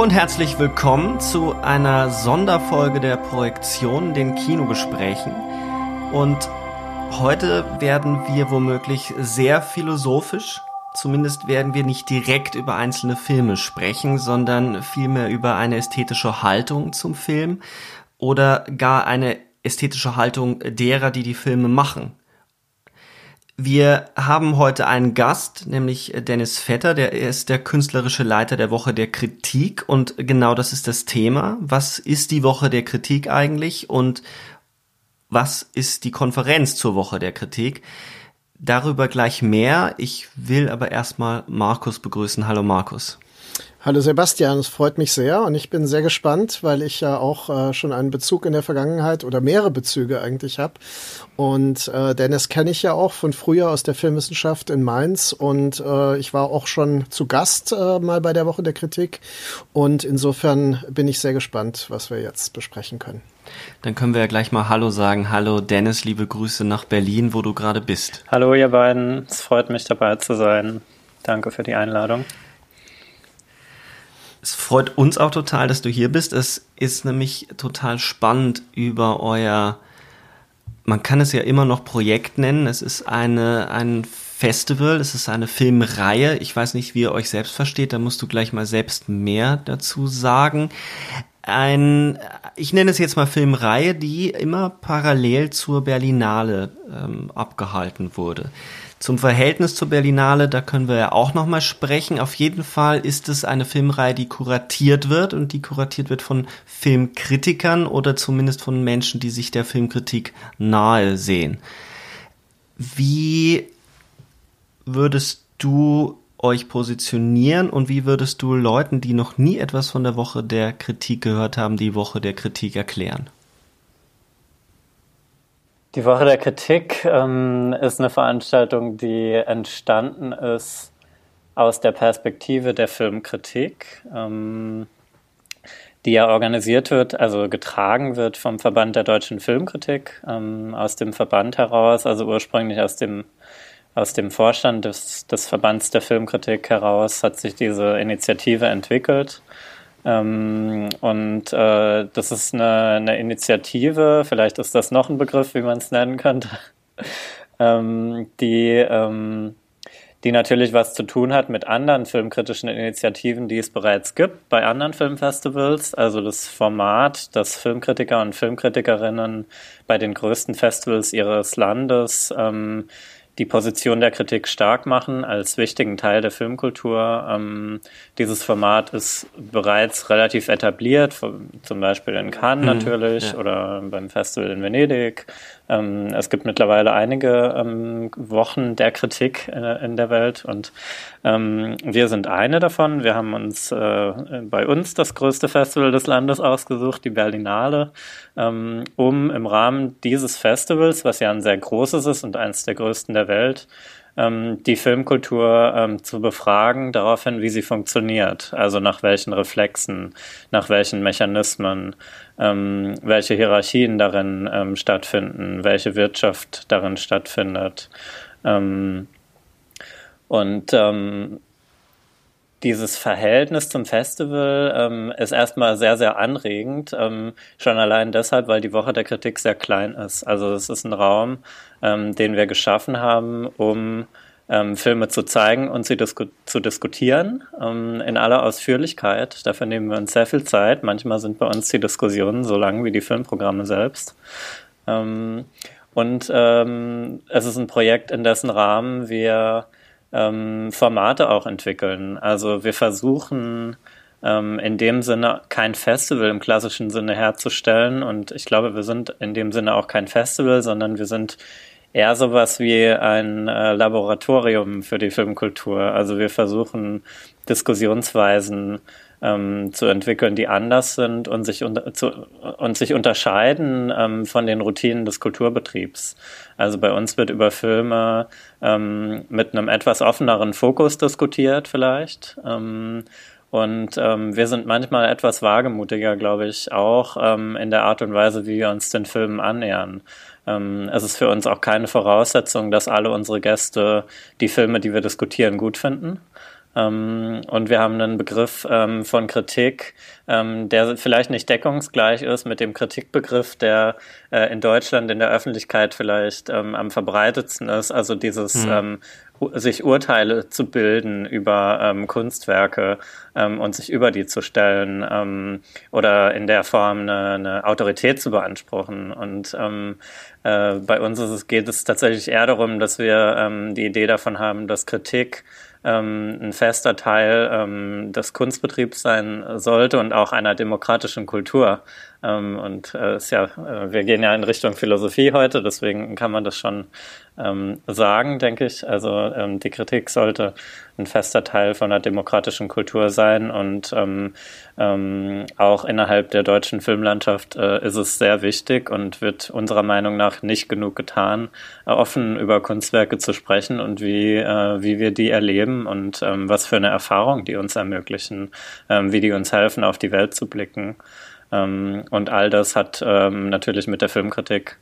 Und herzlich willkommen zu einer Sonderfolge der Projektion, den Kinogesprächen. Und heute werden wir womöglich sehr philosophisch. Zumindest werden wir nicht direkt über einzelne Filme sprechen, sondern vielmehr über eine ästhetische Haltung zum Film oder gar eine ästhetische Haltung derer, die die Filme machen. Wir haben heute einen Gast, nämlich Dennis Vetter, der ist der künstlerische Leiter der Woche der Kritik und genau das ist das Thema. Was ist die Woche der Kritik eigentlich und was ist die Konferenz zur Woche der Kritik? Darüber gleich mehr. Ich will aber erstmal Markus begrüßen. Hallo Markus. Hallo Sebastian, es freut mich sehr und ich bin sehr gespannt, weil ich ja auch äh, schon einen Bezug in der Vergangenheit oder mehrere Bezüge eigentlich habe. Und äh, Dennis kenne ich ja auch von früher aus der Filmwissenschaft in Mainz und äh, ich war auch schon zu Gast äh, mal bei der Woche der Kritik und insofern bin ich sehr gespannt, was wir jetzt besprechen können. Dann können wir ja gleich mal Hallo sagen. Hallo Dennis, liebe Grüße nach Berlin, wo du gerade bist. Hallo ihr beiden, es freut mich dabei zu sein. Danke für die Einladung. Es freut uns auch total, dass du hier bist. Es ist nämlich total spannend über euer, man kann es ja immer noch Projekt nennen. Es ist eine, ein Festival, es ist eine Filmreihe. Ich weiß nicht, wie ihr euch selbst versteht, da musst du gleich mal selbst mehr dazu sagen. Ein, ich nenne es jetzt mal Filmreihe, die immer parallel zur Berlinale ähm, abgehalten wurde. Zum Verhältnis zur Berlinale, da können wir ja auch nochmal sprechen. Auf jeden Fall ist es eine Filmreihe, die kuratiert wird und die kuratiert wird von Filmkritikern oder zumindest von Menschen, die sich der Filmkritik nahe sehen. Wie würdest du euch positionieren und wie würdest du Leuten, die noch nie etwas von der Woche der Kritik gehört haben, die Woche der Kritik erklären? Die Woche der Kritik ähm, ist eine Veranstaltung, die entstanden ist aus der Perspektive der Filmkritik, ähm, die ja organisiert wird, also getragen wird vom Verband der deutschen Filmkritik, ähm, aus dem Verband heraus, also ursprünglich aus dem, aus dem Vorstand des, des Verbands der Filmkritik heraus hat sich diese Initiative entwickelt. Ähm, und äh, das ist eine, eine, Initiative, vielleicht ist das noch ein Begriff, wie man es nennen könnte, ähm, die, ähm, die natürlich was zu tun hat mit anderen filmkritischen Initiativen, die es bereits gibt bei anderen Filmfestivals. Also das Format, das Filmkritiker und Filmkritikerinnen bei den größten Festivals ihres Landes ähm, die Position der Kritik stark machen als wichtigen Teil der Filmkultur. Ähm, dieses Format ist bereits relativ etabliert, zum Beispiel in Cannes mhm, natürlich ja. oder beim Festival in Venedig. Ähm, es gibt mittlerweile einige ähm, Wochen der Kritik äh, in der Welt und ähm, wir sind eine davon. Wir haben uns äh, bei uns das größte Festival des Landes ausgesucht, die Berlinale, ähm, um im Rahmen dieses Festivals, was ja ein sehr großes ist und eines der größten der Welt, die Filmkultur ähm, zu befragen, daraufhin, wie sie funktioniert. Also nach welchen Reflexen, nach welchen Mechanismen, ähm, welche Hierarchien darin ähm, stattfinden, welche Wirtschaft darin stattfindet. Ähm, und ähm, dieses Verhältnis zum Festival ähm, ist erstmal sehr, sehr anregend. Ähm, schon allein deshalb, weil die Woche der Kritik sehr klein ist. Also es ist ein Raum, ähm, den wir geschaffen haben, um ähm, Filme zu zeigen und sie disku zu diskutieren ähm, in aller Ausführlichkeit. Dafür nehmen wir uns sehr viel Zeit. Manchmal sind bei uns die Diskussionen so lang wie die Filmprogramme selbst. Ähm, und es ist ein Projekt, in dessen Rahmen wir ähm, Formate auch entwickeln. Also wir versuchen ähm, in dem Sinne kein Festival im klassischen Sinne herzustellen und ich glaube, wir sind in dem Sinne auch kein Festival, sondern wir sind eher sowas wie ein äh, Laboratorium für die Filmkultur. Also wir versuchen Diskussionsweisen ähm, zu entwickeln, die anders sind und sich, unter, zu, und sich unterscheiden ähm, von den Routinen des Kulturbetriebs. Also bei uns wird über Filme ähm, mit einem etwas offeneren Fokus diskutiert vielleicht. Ähm, und ähm, wir sind manchmal etwas wagemutiger, glaube ich, auch ähm, in der Art und Weise, wie wir uns den Filmen annähern. Ähm, es ist für uns auch keine Voraussetzung, dass alle unsere Gäste die Filme, die wir diskutieren, gut finden. Ähm, und wir haben einen Begriff ähm, von Kritik, ähm, der vielleicht nicht deckungsgleich ist mit dem Kritikbegriff, der äh, in Deutschland in der Öffentlichkeit vielleicht ähm, am verbreitetsten ist. Also dieses mhm. sich Urteile zu bilden über ähm, Kunstwerke und sich über die zu stellen oder in der Form eine, eine Autorität zu beanspruchen. Und äh, bei uns es, geht es tatsächlich eher darum, dass wir die Idee davon haben, dass Kritik ähm, ein fester Teil ähm, des Kunstbetriebs sein sollte und auch einer demokratischen Kultur. Ähm, und äh, ist ja, äh, wir gehen ja in Richtung Philosophie heute, deswegen kann man das schon ähm, sagen, denke ich. Also ähm, die Kritik sollte ein fester Teil von einer demokratischen Kultur sein und ähm, ähm, auch innerhalb der deutschen Filmlandschaft äh, ist es sehr wichtig und wird unserer Meinung nach nicht genug getan, äh, offen über Kunstwerke zu sprechen und wie, äh, wie wir die erleben und ähm, was für eine Erfahrung die uns ermöglichen, ähm, wie die uns helfen, auf die Welt zu blicken. Ähm, und all das hat ähm, natürlich mit der Filmkritik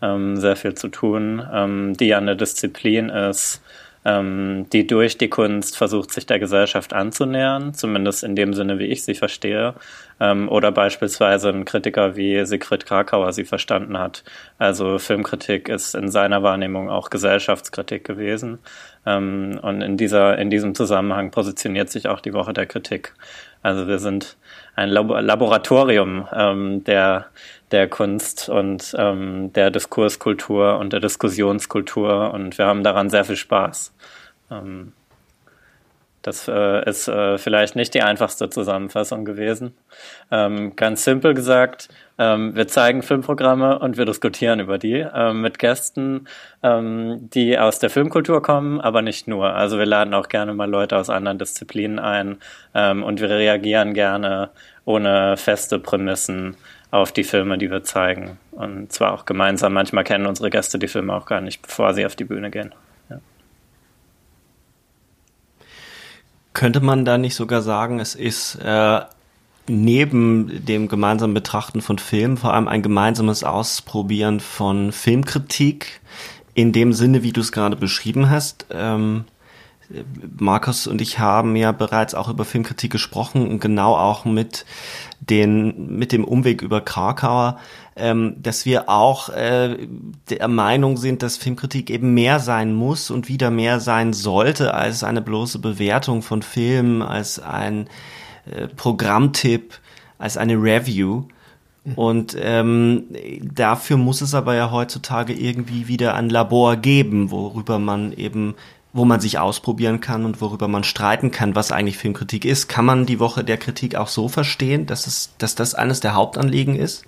ähm, sehr viel zu tun, ähm, die ja eine Disziplin ist, ähm, die durch die Kunst versucht, sich der Gesellschaft anzunähern, zumindest in dem Sinne, wie ich sie verstehe, ähm, oder beispielsweise ein Kritiker wie Sigrid Krakauer sie verstanden hat. Also Filmkritik ist in seiner Wahrnehmung auch Gesellschaftskritik gewesen. Und in dieser, in diesem Zusammenhang positioniert sich auch die Woche der Kritik. Also wir sind ein Laboratorium ähm, der, der Kunst und ähm, der Diskurskultur und der Diskussionskultur und wir haben daran sehr viel Spaß. Ähm, das äh, ist äh, vielleicht nicht die einfachste Zusammenfassung gewesen. Ähm, ganz simpel gesagt, ähm, wir zeigen Filmprogramme und wir diskutieren über die ähm, mit Gästen, ähm, die aus der Filmkultur kommen, aber nicht nur. Also wir laden auch gerne mal Leute aus anderen Disziplinen ein ähm, und wir reagieren gerne ohne feste Prämissen auf die Filme, die wir zeigen. Und zwar auch gemeinsam. Manchmal kennen unsere Gäste die Filme auch gar nicht, bevor sie auf die Bühne gehen. Ja. Könnte man da nicht sogar sagen, es ist äh, neben dem gemeinsamen Betrachten von Filmen vor allem ein gemeinsames Ausprobieren von Filmkritik in dem Sinne, wie du es gerade beschrieben hast? Ähm, Markus und ich haben ja bereits auch über Filmkritik gesprochen und genau auch mit den mit dem Umweg über Krakauer, ähm, dass wir auch äh, der Meinung sind, dass Filmkritik eben mehr sein muss und wieder mehr sein sollte als eine bloße Bewertung von Filmen, als ein äh, Programmtipp, als eine Review. Und ähm, dafür muss es aber ja heutzutage irgendwie wieder ein Labor geben, worüber man eben wo man sich ausprobieren kann und worüber man streiten kann, was eigentlich Filmkritik ist. Kann man die Woche der Kritik auch so verstehen, dass, es, dass das eines der Hauptanliegen ist?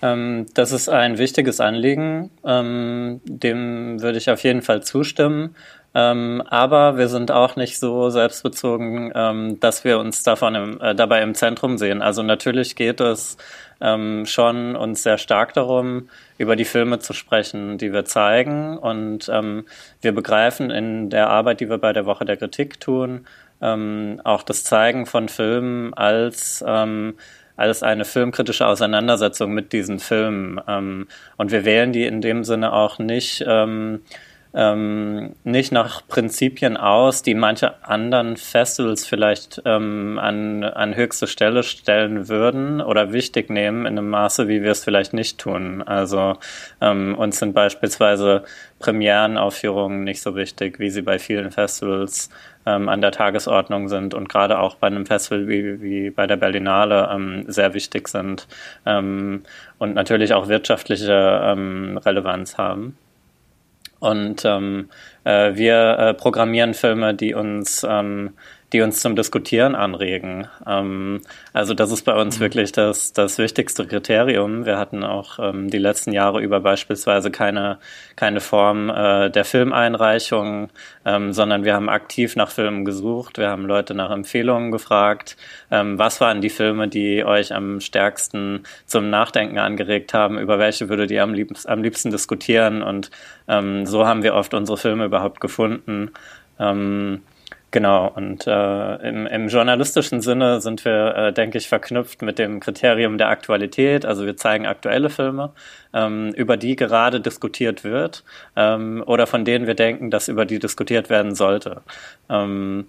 Ähm, das ist ein wichtiges Anliegen. Ähm, dem würde ich auf jeden Fall zustimmen. Ähm, aber wir sind auch nicht so selbstbezogen, ähm, dass wir uns davon im, äh, dabei im Zentrum sehen. Also natürlich geht es ähm, schon uns sehr stark darum, über die Filme zu sprechen, die wir zeigen. Und ähm, wir begreifen in der Arbeit, die wir bei der Woche der Kritik tun, ähm, auch das Zeigen von Filmen als ähm, als eine filmkritische Auseinandersetzung mit diesen Filmen. Und wir wählen die in dem Sinne auch nicht ähm, nicht nach Prinzipien aus, die manche anderen Festivals vielleicht ähm, an, an höchste Stelle stellen würden oder wichtig nehmen in einem Maße, wie wir es vielleicht nicht tun. Also ähm, uns sind beispielsweise Premierenaufführungen nicht so wichtig, wie sie bei vielen Festivals ähm, an der Tagesordnung sind und gerade auch bei einem Festival wie, wie bei der Berlinale ähm, sehr wichtig sind ähm, und natürlich auch wirtschaftliche ähm, Relevanz haben. Und ähm, äh, wir äh, programmieren Filme, die uns ähm, die uns zum Diskutieren anregen. Ähm, also das ist bei uns mhm. wirklich das, das wichtigste Kriterium. Wir hatten auch ähm, die letzten Jahre über beispielsweise keine, keine Form äh, der Filmeinreichung, ähm, sondern wir haben aktiv nach Filmen gesucht. Wir haben Leute nach Empfehlungen gefragt. Ähm, was waren die Filme, die euch am stärksten zum Nachdenken angeregt haben? Über welche würdet ihr am liebsten, am liebsten diskutieren? Und ähm, so haben wir oft unsere Filme überhaupt gefunden. Ähm, Genau, und äh, im, im journalistischen Sinne sind wir, äh, denke ich, verknüpft mit dem Kriterium der Aktualität. Also wir zeigen aktuelle Filme, ähm, über die gerade diskutiert wird ähm, oder von denen wir denken, dass über die diskutiert werden sollte. Ähm,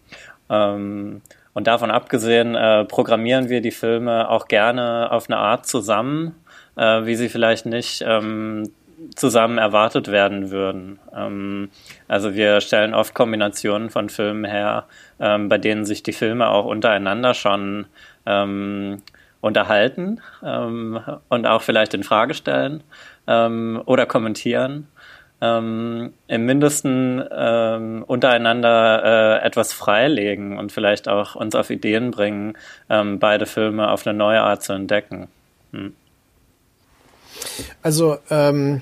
ähm, und davon abgesehen äh, programmieren wir die Filme auch gerne auf eine Art zusammen, äh, wie sie vielleicht nicht ähm, zusammen erwartet werden würden. Ähm, also wir stellen oft Kombinationen von Filmen her, ähm, bei denen sich die Filme auch untereinander schon ähm, unterhalten ähm, und auch vielleicht in Frage stellen ähm, oder kommentieren. Ähm, im Mindesten untereinander äh, etwas freilegen und vielleicht auch uns auf Ideen bringen, beide Filme auf eine neue Art zu entdecken. Hm. Also ähm,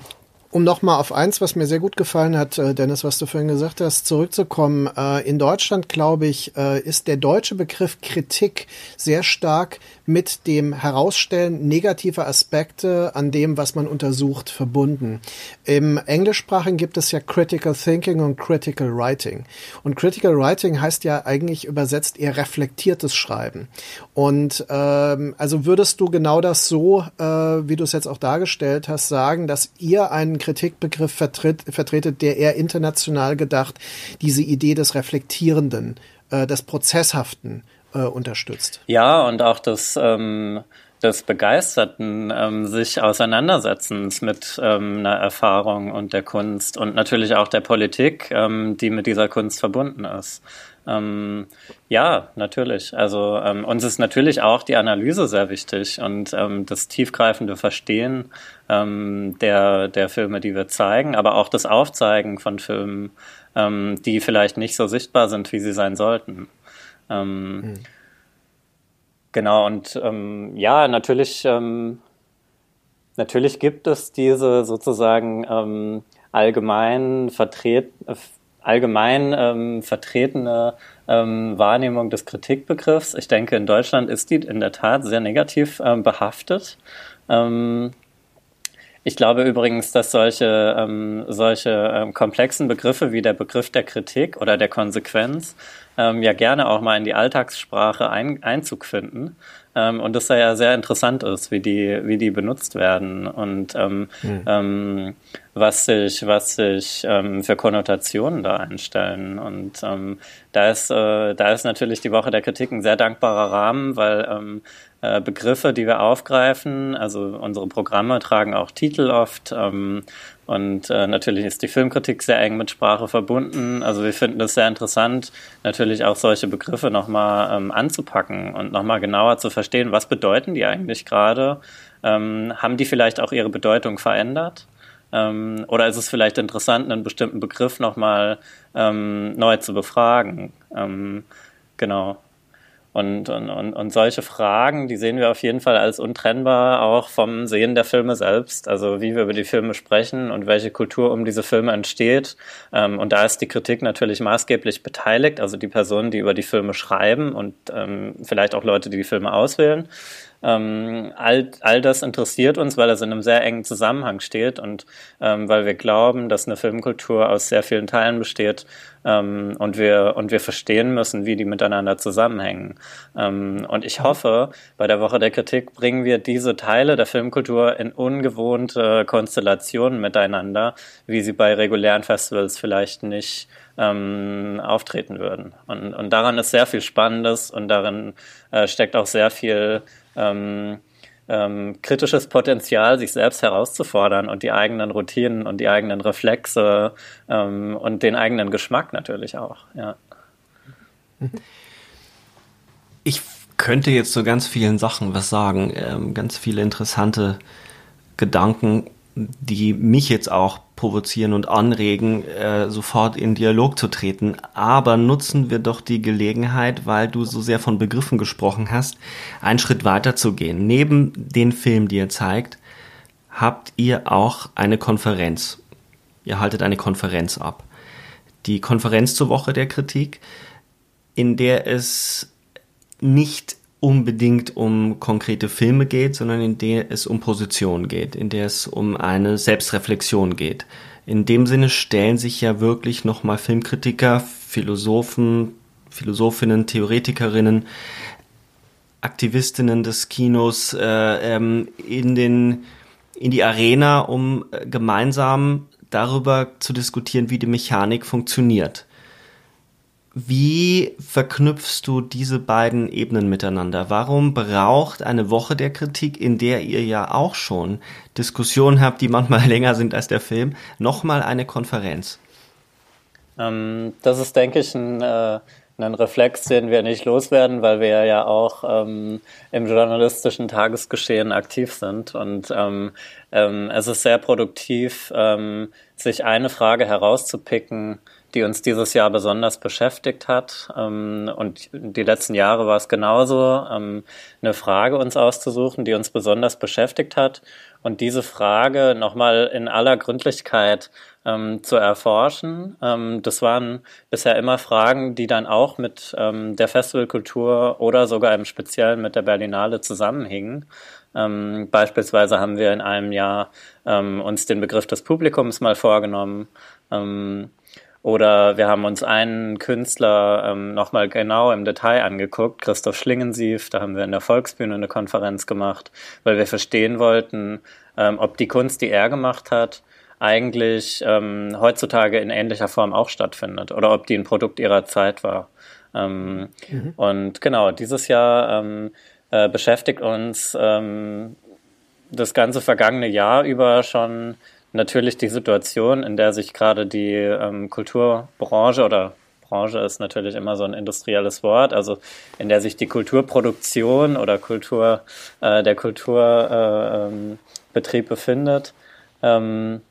um nochmal auf eins, was mir sehr gut gefallen hat, äh, Dennis, was du vorhin gesagt hast, zurückzukommen. Äh, in Deutschland, glaube ich, äh, ist der deutsche Begriff Kritik sehr stark mit dem Herausstellen negativer Aspekte an dem, was man untersucht, verbunden. Im Englischsprachigen gibt es ja Critical Thinking und Critical Writing. Und Critical Writing heißt ja eigentlich übersetzt eher reflektiertes Schreiben. Und ähm, also würdest du genau das so, äh, wie du es jetzt auch dargestellt hast, sagen, dass ihr einen Kritikbegriff vertritt, vertretet, der eher international gedacht diese Idee des Reflektierenden, äh, des Prozesshaften äh, unterstützt. Ja, und auch des, ähm, des begeisterten ähm, sich Auseinandersetzens mit ähm, einer Erfahrung und der Kunst und natürlich auch der Politik, ähm, die mit dieser Kunst verbunden ist. Ähm, ja, natürlich. Also ähm, uns ist natürlich auch die Analyse sehr wichtig und ähm, das tiefgreifende Verstehen ähm, der, der Filme, die wir zeigen, aber auch das Aufzeigen von Filmen, ähm, die vielleicht nicht so sichtbar sind, wie sie sein sollten. Ähm, hm. Genau, und ähm, ja, natürlich, ähm, natürlich gibt es diese sozusagen ähm, allgemein vertret, allgemein ähm, vertretene ähm, Wahrnehmung des Kritikbegriffs. Ich denke, in Deutschland ist die in der Tat sehr negativ behaftet. Ich glaube übrigens, dass solche, ähm, solche ähm, komplexen Begriffe wie der Begriff der Kritik oder der Konsequenz ähm, ja gerne auch mal in die Alltagssprache ein, Einzug finden. Ähm, und das ja sehr interessant ist, wie die, wie die benutzt werden und ähm, mhm. ähm, was sich, was sich ähm, für Konnotationen da einstellen. Und ähm, da ist, äh, da ist natürlich die Woche der Kritik ein sehr dankbarer Rahmen, weil äh, Begriffe, die wir aufgreifen, also unsere Programme tragen auch Titel oft, und äh, natürlich ist die Filmkritik sehr eng mit Sprache verbunden. Also wir finden es sehr interessant, natürlich auch solche Begriffe nochmal ähm, anzupacken und nochmal genauer zu verstehen, was bedeuten die eigentlich gerade? Ähm, haben die vielleicht auch ihre Bedeutung verändert? Ähm, oder ist es vielleicht interessant, einen bestimmten Begriff nochmal ähm, neu zu befragen? Ähm, genau. Und, und, und, und solche Fragen, die sehen wir auf jeden Fall als untrennbar auch vom Sehen der Filme selbst. Also wie wir über die Filme sprechen und welche Kultur um diese Filme entsteht. Ähm, und da ist die Kritik natürlich maßgeblich beteiligt, also die Personen, die über die Filme schreiben und ähm, vielleicht auch Leute, die die Filme auswählen. Ähm, all, all das interessiert uns, weil es in einem sehr engen Zusammenhang steht und ähm, weil wir glauben, dass eine Filmkultur aus sehr vielen Teilen besteht ähm, und, wir, und wir verstehen müssen, wie die miteinander zusammenhängen. Ähm, und ich hoffe, bei der Woche der Kritik bringen wir diese Teile der Filmkultur in ungewohnte Konstellationen miteinander, wie sie bei regulären Festivals vielleicht nicht ähm, auftreten würden. Und, und daran ist sehr viel Spannendes und darin äh, steckt auch sehr viel ähm, ähm, kritisches Potenzial, sich selbst herauszufordern und die eigenen Routinen und die eigenen Reflexe ähm, und den eigenen Geschmack natürlich auch. Ja. Ich könnte jetzt zu ganz vielen Sachen was sagen, ähm, ganz viele interessante Gedanken. Die mich jetzt auch provozieren und anregen, äh, sofort in Dialog zu treten. Aber nutzen wir doch die Gelegenheit, weil du so sehr von Begriffen gesprochen hast, einen Schritt weiter zu gehen. Neben den Film, die ihr zeigt, habt ihr auch eine Konferenz. Ihr haltet eine Konferenz ab. Die Konferenz zur Woche der Kritik, in der es nicht unbedingt um konkrete Filme geht, sondern in der es um Position geht, in der es um eine Selbstreflexion geht. In dem Sinne stellen sich ja wirklich nochmal Filmkritiker, Philosophen, Philosophinnen, Theoretikerinnen, Aktivistinnen des Kinos äh, ähm, in den in die Arena, um gemeinsam darüber zu diskutieren, wie die Mechanik funktioniert. Wie verknüpfst du diese beiden Ebenen miteinander? Warum braucht eine Woche der Kritik, in der ihr ja auch schon Diskussionen habt, die manchmal länger sind als der Film, nochmal eine Konferenz? Ähm, das ist, denke ich, ein, äh, ein Reflex, den wir nicht loswerden, weil wir ja auch ähm, im journalistischen Tagesgeschehen aktiv sind. Und ähm, ähm es ist sehr produktiv, ähm, sich eine Frage herauszupicken, die uns dieses Jahr besonders beschäftigt hat. Ähm, und die letzten Jahre war es genauso, ähm, eine Frage uns auszusuchen, die uns besonders beschäftigt hat. Und diese Frage nochmal in aller Gründlichkeit ähm, zu erforschen. Ähm, das waren bisher immer Fragen, die dann auch mit ähm, der Festivalkultur oder sogar im Speziellen mit der Berlinale zusammenhingen. Ähm, beispielsweise haben wir in einem Jahr ähm, uns den Begriff des Publikums mal vorgenommen. Ähm, oder wir haben uns einen Künstler ähm, nochmal genau im Detail angeguckt, Christoph Schlingensief, da haben wir in der Volksbühne eine Konferenz gemacht, weil wir verstehen wollten, ähm, ob die Kunst, die er gemacht hat, eigentlich ähm, heutzutage in ähnlicher Form auch stattfindet oder ob die ein Produkt ihrer Zeit war. Ähm, mhm. Und genau, dieses Jahr ähm, äh, beschäftigt uns ähm, das ganze vergangene Jahr über schon natürlich die Situation, in der sich gerade die ähm, Kulturbranche oder Branche ist natürlich immer so ein industrielles Wort, also in der sich die Kulturproduktion oder Kultur, äh, der Kulturbetrieb äh, ähm, befindet. Ähm,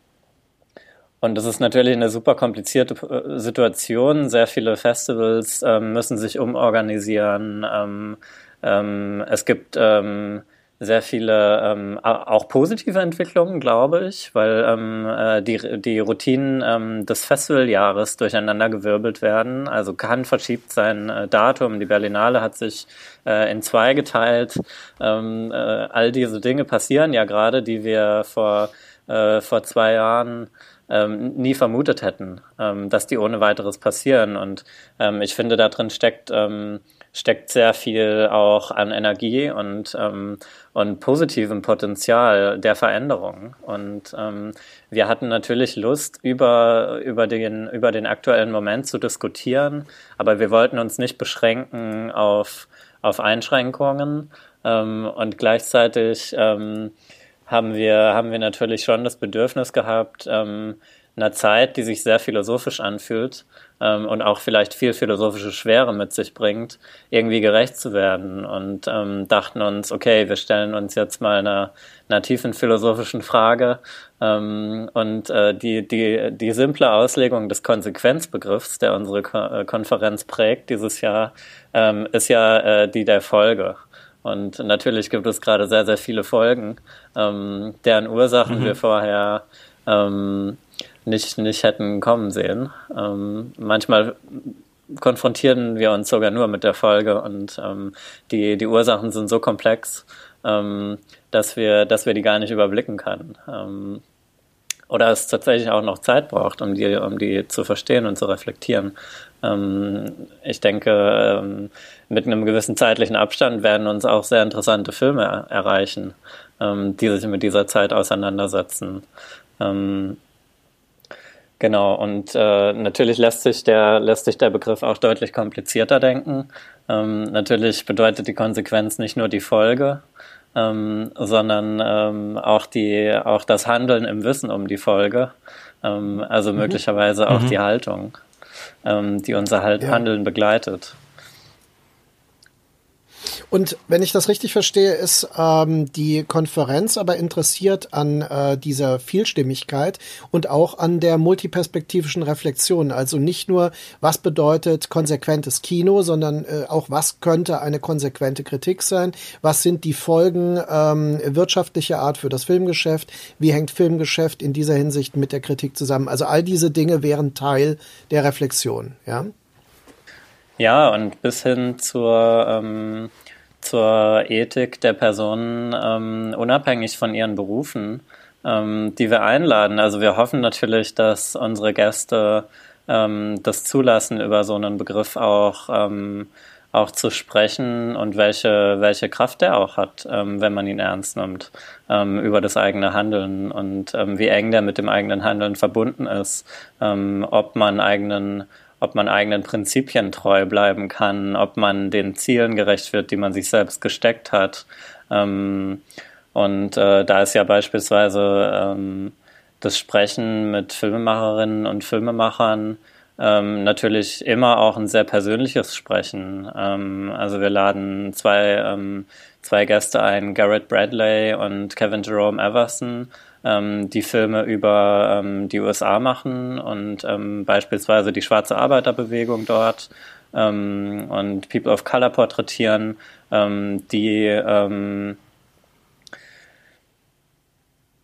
und das ist natürlich eine super komplizierte äh, Situation. Sehr viele Festivals ähm, müssen sich umorganisieren. Ähm, ähm, es gibt ähm, sehr viele ähm, auch positive Entwicklungen, glaube ich, weil ähm, äh, die, die Routinen des Festivaljahres durcheinandergewirbelt werden. Also Cannes verschiebt sein äh, Datum, die Berlinale hat sich äh, in zwei geteilt. Äh, all diese Dinge passieren ja gerade, die wir vor, äh, vor zwei Jahren ähm, nie vermutet hätten, ähm, dass die ohne weiteres passieren. Und ähm, ich finde, da drin steckt ähm, steckt sehr viel auch an Energie und, ähm, und positivem Potenzial der Veränderung. Und ähm, wir hatten natürlich Lust, über, über, den, über den aktuellen Moment zu diskutieren, aber wir wollten uns nicht beschränken auf, auf Einschränkungen ähm, und gleichzeitig ähm, haben, wir, haben wir natürlich schon das Bedürfnis gehabt, ähm, einer Zeit, die sich sehr philosophisch anfühlt ähm, und auch vielleicht viel philosophische Schwere mit sich bringt, irgendwie gerecht zu werden und ähm, dachten uns, okay, wir stellen uns jetzt mal einer, einer tiefen philosophischen Frage ähm, und äh, die, die, die simple Auslegung des Konsequenzbegriffs, der unsere Ko äh, Konferenz prägt dieses Jahr, ähm, ist ja äh, die der Folge. Und natürlich gibt es gerade sehr, sehr viele Folgen, ähm, deren Ursachen mhm. wir vorher ähm, nicht, nicht hätten kommen sehen. Ähm, manchmal konfrontieren wir uns sogar nur mit der Folge und ähm, die, die Ursachen sind so komplex, ähm, dass, wir, dass wir die gar nicht überblicken können. Ähm, oder es tatsächlich auch noch Zeit braucht, um die, um die zu verstehen und zu reflektieren. Ähm, ich denke, ähm, mit einem gewissen zeitlichen Abstand werden uns auch sehr interessante Filme erreichen, ähm, die sich mit dieser Zeit auseinandersetzen. Genau, und äh, natürlich lässt sich, der, lässt sich der Begriff auch deutlich komplizierter denken. Ähm, natürlich bedeutet die Konsequenz nicht nur die Folge, ähm, sondern ähm, auch, die, auch das Handeln im Wissen um die Folge, ähm, also mhm. möglicherweise auch mhm. die Haltung, ähm, die unser halt ja. Handeln begleitet. Und wenn ich das richtig verstehe, ist ähm, die Konferenz aber interessiert an äh, dieser Vielstimmigkeit und auch an der multiperspektivischen Reflexion. Also nicht nur, was bedeutet konsequentes Kino, sondern äh, auch, was könnte eine konsequente Kritik sein? Was sind die Folgen ähm, wirtschaftlicher Art für das Filmgeschäft? Wie hängt Filmgeschäft in dieser Hinsicht mit der Kritik zusammen? Also all diese Dinge wären Teil der Reflexion, ja? Ja, und bis hin zur, ähm, zur Ethik der Personen, ähm, unabhängig von ihren Berufen, ähm, die wir einladen. Also wir hoffen natürlich, dass unsere Gäste ähm, das zulassen, über so einen Begriff auch, ähm, auch zu sprechen und welche, welche Kraft der auch hat, ähm, wenn man ihn ernst nimmt, ähm, über das eigene Handeln und ähm, wie eng der mit dem eigenen Handeln verbunden ist, ob man eigenen ob man eigenen Prinzipien treu bleiben kann, ob man den Zielen gerecht wird, die man sich selbst gesteckt hat. Ähm, und äh, da ist ja beispielsweise ähm, das Sprechen mit Filmemacherinnen und Filmemachern ähm, natürlich immer auch ein sehr persönliches Sprechen. Ähm, also wir laden zwei, ähm, zwei Gäste ein, Garrett Bradley und Kevin Jerome Everson, ähm, die Filme über ähm, die USA machen und ähm, beispielsweise die schwarze Arbeiterbewegung dort ähm, und People of Color porträtieren, ähm, die ähm,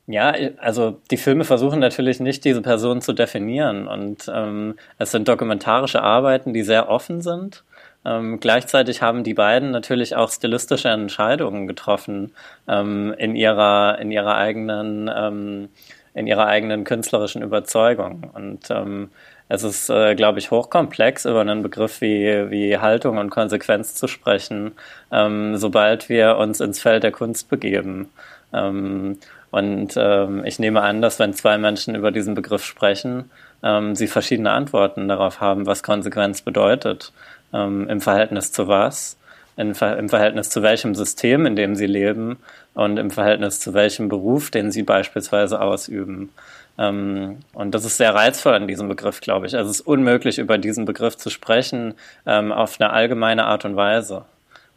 ja, also die Filme versuchen natürlich nicht, diese Person zu definieren. Und ähm, es sind dokumentarische Arbeiten, die sehr offen sind ähm, gleichzeitig haben die beiden natürlich auch stilistische Entscheidungen getroffen ähm, in ihrer in ihrer eigenen ähm, in ihrer eigenen künstlerischen Überzeugung und ähm, es ist, äh, glaube ich, hochkomplex, über einen Begriff wie, wie Haltung und Konsequenz zu sprechen, ähm, sobald wir uns ins Feld der Kunst begeben. Ähm, und ähm, ich nehme an, dass wenn zwei Menschen über diesen Begriff sprechen, ähm, sie verschiedene Antworten darauf haben, was Konsequenz bedeutet ähm, im Verhältnis zu was, in, im Verhältnis zu welchem System, in dem sie leben und im Verhältnis zu welchem Beruf, den sie beispielsweise ausüben. Ähm, und das ist sehr reizvoll an diesem Begriff, glaube ich. Also es ist unmöglich, über diesen Begriff zu sprechen ähm, auf eine allgemeine Art und Weise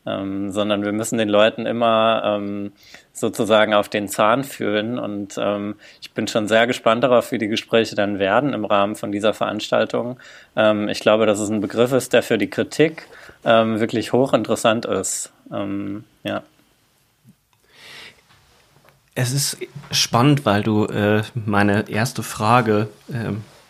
ähm, sondern wir müssen den Leuten immer ähm, sozusagen auf den Zahn fühlen. Und ähm, ich bin schon sehr gespannt darauf, wie die Gespräche dann werden im Rahmen von dieser Veranstaltung. Ähm, ich glaube, dass es ein Begriff ist, der für die Kritik ähm, wirklich hochinteressant ist. Ähm, ja. Es ist spannend, weil du äh, meine erste Frage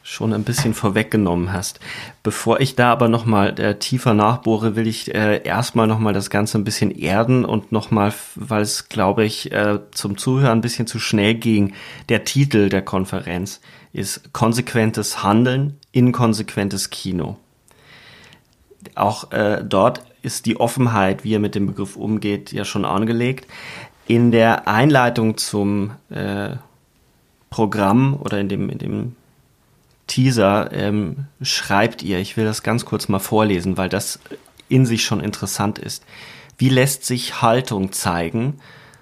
schon ein bisschen vorweggenommen hast. Bevor ich da aber nochmal äh, tiefer nachbohre, will ich äh, erstmal nochmal das Ganze ein bisschen erden und nochmal, weil es, glaube ich, äh, zum Zuhören ein bisschen zu schnell ging, der Titel der Konferenz ist Konsequentes Handeln, inkonsequentes Kino. Auch äh, dort ist die Offenheit, wie er mit dem Begriff umgeht, ja schon angelegt. In der Einleitung zum äh, Programm oder in dem, in dem Teaser ähm, schreibt ihr, ich will das ganz kurz mal vorlesen, weil das in sich schon interessant ist. Wie lässt sich Haltung zeigen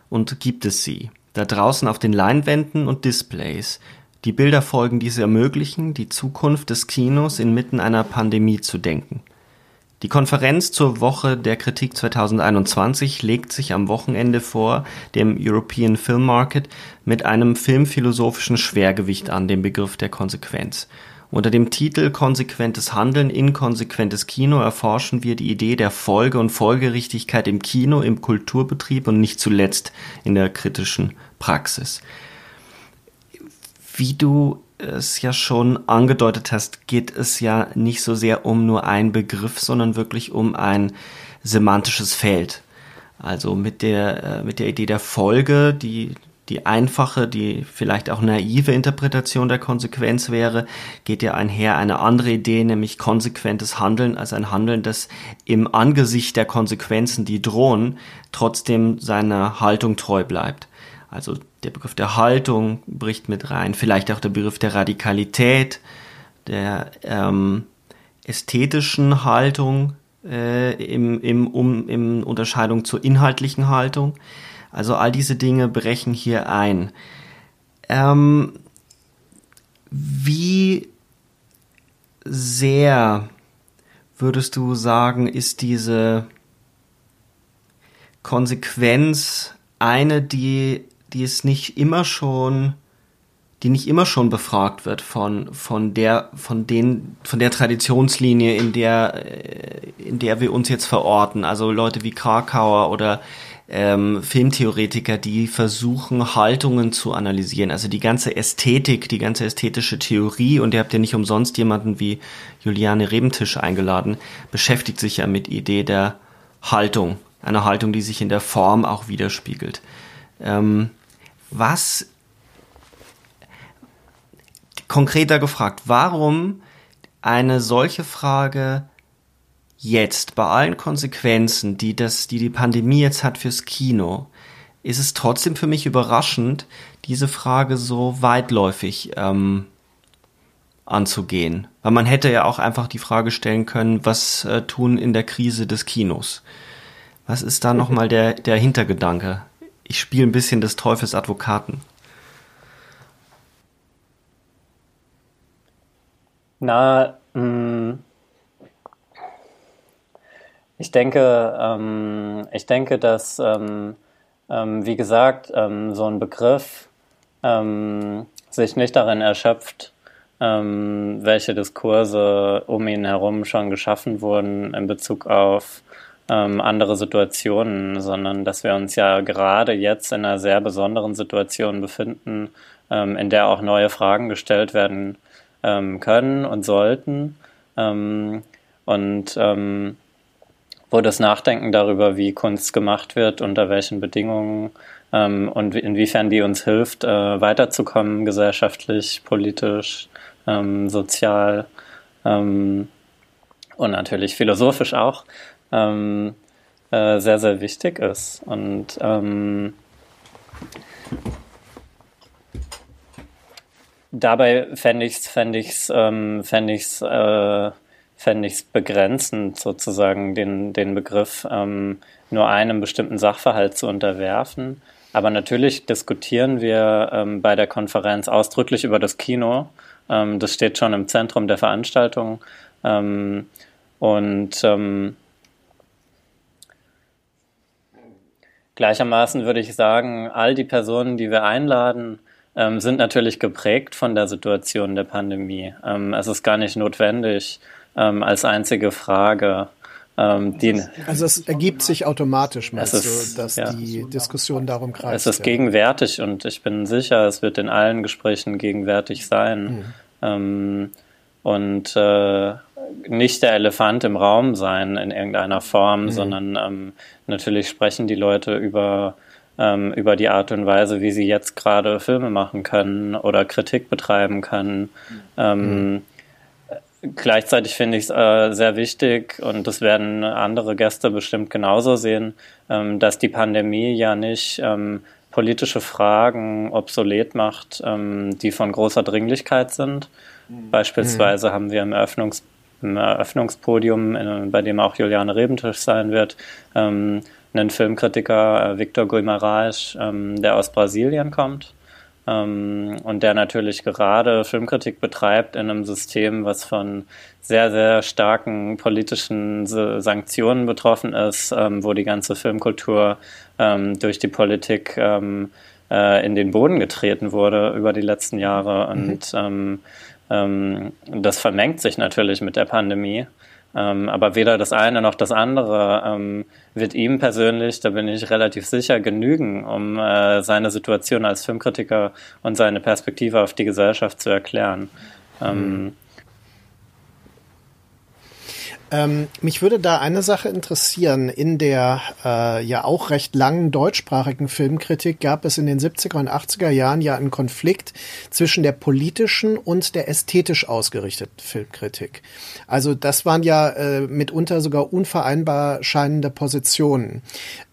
und gibt es sie? Da draußen auf den Leinwänden und Displays. Die Bilder folgen, die es ermöglichen, die Zukunft des Kinos inmitten einer Pandemie zu denken. Die Konferenz zur Woche der Kritik 2021 legt sich am Wochenende vor dem European Film Market mit einem filmphilosophischen Schwergewicht an, dem Begriff der Konsequenz. Unter dem Titel Konsequentes Handeln, inkonsequentes Kino erforschen wir die Idee der Folge und Folgerichtigkeit im Kino, im Kulturbetrieb und nicht zuletzt in der kritischen Praxis. Wie du es ja schon angedeutet hast, geht es ja nicht so sehr um nur einen Begriff, sondern wirklich um ein semantisches Feld. Also mit der, äh, mit der Idee der Folge, die, die einfache, die vielleicht auch naive Interpretation der Konsequenz wäre, geht ja einher eine andere Idee, nämlich konsequentes Handeln als ein Handeln, das im Angesicht der Konsequenzen, die drohen, trotzdem seiner Haltung treu bleibt. Also der Begriff der Haltung bricht mit rein, vielleicht auch der Begriff der Radikalität, der ähm, ästhetischen Haltung äh, im, im, um, in Unterscheidung zur inhaltlichen Haltung. Also all diese Dinge brechen hier ein. Ähm, wie sehr würdest du sagen, ist diese Konsequenz eine, die, die es nicht immer schon, die nicht immer schon befragt wird von, von der, von den, von der Traditionslinie, in der, äh, in der wir uns jetzt verorten. Also Leute wie Krakauer oder ähm, Filmtheoretiker, die versuchen, Haltungen zu analysieren. Also die ganze Ästhetik, die ganze ästhetische Theorie, und ihr habt ja nicht umsonst jemanden wie Juliane Rebentisch eingeladen, beschäftigt sich ja mit Idee der Haltung. Eine Haltung, die sich in der Form auch widerspiegelt. Ähm, was konkreter gefragt, warum eine solche Frage jetzt, bei allen Konsequenzen, die das, die die Pandemie jetzt hat fürs Kino, ist es trotzdem für mich überraschend, diese Frage so weitläufig ähm, anzugehen. Weil man hätte ja auch einfach die Frage stellen können, was äh, tun in der Krise des Kinos? Was ist da nochmal der, der Hintergedanke? Ich spiele ein bisschen des Teufels Advokaten. Na, mh, mm, ich denke, ähm, ich denke, dass, ähm, ähm, wie gesagt, ähm, so ein Begriff ähm, sich nicht darin erschöpft, ähm, welche Diskurse um ihn herum schon geschaffen wurden in Bezug auf andere Situationen, sondern dass wir uns ja gerade jetzt in einer sehr besonderen Situation befinden, in der auch neue Fragen gestellt werden können und sollten. und wo das Nachdenken darüber, wie Kunst gemacht wird, unter welchen Bedingungen ähm, und inwiefern die uns hilft, äh, weiterzukommen, gesellschaftlich, politisch, ähm, sozial ähm, und natürlich philosophisch auch, ähm, äh, sehr, sehr wichtig ist. Und ähm, dabei fände ich es fänd ähm, fänd äh, es begrenzend, sozusagen den, den Begriff ähm, nur einem bestimmten Sachverhalt zu unterwerfen. Aber natürlich diskutieren wir ähm, bei der Konferenz ausdrücklich über das Kino. Ähm, das steht schon im Zentrum der Veranstaltung. Ähm, und gleichermaßen würde ich sagen, all die Personen, die wir einladen, ähm, sind natürlich geprägt von der Situation der Pandemie. es ist gar nicht notwendig, ähm, als einzige Frage. Ähm, die, also es ergibt sich automatisch, meinst ist, du, dass ja, die Diskussion darum kreist. Es ist ja. gegenwärtig und ich bin sicher, es wird in allen Gesprächen gegenwärtig sein. Mhm. Ähm, und äh, nicht der Elefant im Raum sein in irgendeiner Form, mhm. sondern ähm, natürlich sprechen die Leute über, ähm, über die Art und Weise, wie sie jetzt gerade Filme machen können oder Kritik betreiben können. Ähm, mhm. Gleichzeitig finde ich es äh, sehr wichtig, und das werden andere Gäste bestimmt genauso sehen, ähm, dass die Pandemie ja nicht ähm, politische Fragen obsolet macht, ähm, die von großer Dringlichkeit sind. Mhm. Beispielsweise haben wir im, Eröffnungs im Eröffnungspodium, in, bei dem auch Juliane Rebentisch sein wird, ähm, einen Filmkritiker, äh, Victor Guimarães, ähm, der aus Brasilien kommt ähm, und der natürlich gerade Filmkritik betreibt in einem System, was von sehr, sehr starken politischen Sanktionen betroffen ist, ähm, wo die ganze Filmkultur ähm, durch die Politik ähm, äh, in den Boden getreten wurde über die letzten Jahre. Mhm. Und ähm, ähm, das vermengt sich natürlich mit der Pandemie. Ähm, aber weder das eine noch das andere ähm, wird ihm persönlich, da bin ich relativ sicher, genügen, um äh, seine Situation als Filmkritiker und seine Perspektive auf die Gesellschaft zu erklären. Ähm, mhm. Ähm, mich würde da eine Sache interessieren. In der äh, ja auch recht langen deutschsprachigen Filmkritik gab es in den 70er und 80er Jahren ja einen Konflikt zwischen der politischen und der ästhetisch ausgerichteten Filmkritik. Also das waren ja äh, mitunter sogar unvereinbar scheinende Positionen.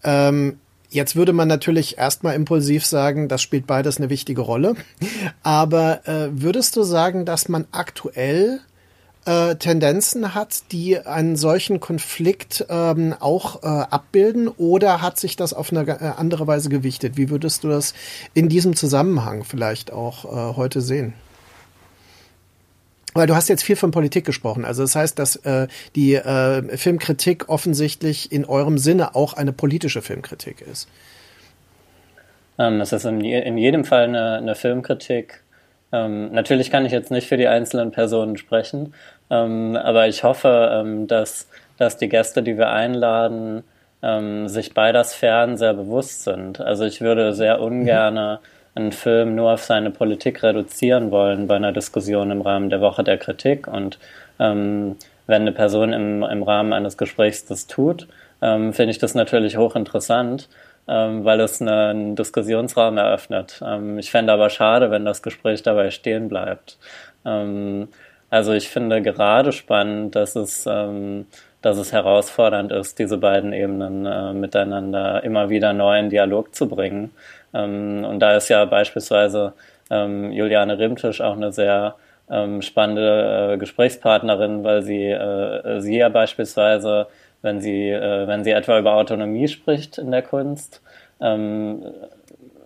Ähm, Jetzt würde man natürlich erstmal impulsiv sagen, das spielt beides eine wichtige Rolle. Aber äh, würdest du sagen, dass man aktuell äh, Tendenzen hat, die einen solchen Konflikt ähm, auch äh, abbilden oder hat sich das auf eine äh, andere Weise gewichtet? Wie würdest du das in diesem Zusammenhang vielleicht auch äh, heute sehen? weil du hast jetzt viel von Politik gesprochen. Also das heißt, dass äh, die äh, Filmkritik offensichtlich in eurem Sinne auch eine politische Filmkritik ist. Ähm, das ist in, in, jedem Fall eine, eine Filmkritik. Ähm, natürlich kann ich jetzt nicht für die einzelnen Personen sprechen, ähm, aber ich hoffe, ähm, dass, dass die Gäste, die wir einladen, ähm, sich beider Sphären sehr bewusst sind. Also ich würde sehr ungern mhm einen Film nur auf seine Politik reduzieren wollen bei einer Diskussion im Rahmen der Woche der Kritik. Und ähm, wenn eine Person im, im Rahmen eines Gesprächs das tut, ähm, finde ich das natürlich hochinteressant, ähm, weil es einen Diskussionsraum eröffnet. Ähm, ich fände aber schade, wenn das Gespräch dabei stehen bleibt. Ähm, also ich finde gerade spannend, dass es, ähm, dass es herausfordernd ist, diese beiden Ebenen äh, miteinander immer wieder neu in Dialog zu bringen. Ähm, und da ist ja beispielsweise ähm, Juliane Rimtisch auch eine sehr spannende äh, Gesprächspartnerin, weil sie, äh, sie ja beispielsweise, wenn sie, äh, wenn sie etwa über Autonomie spricht in der Kunst, ähm,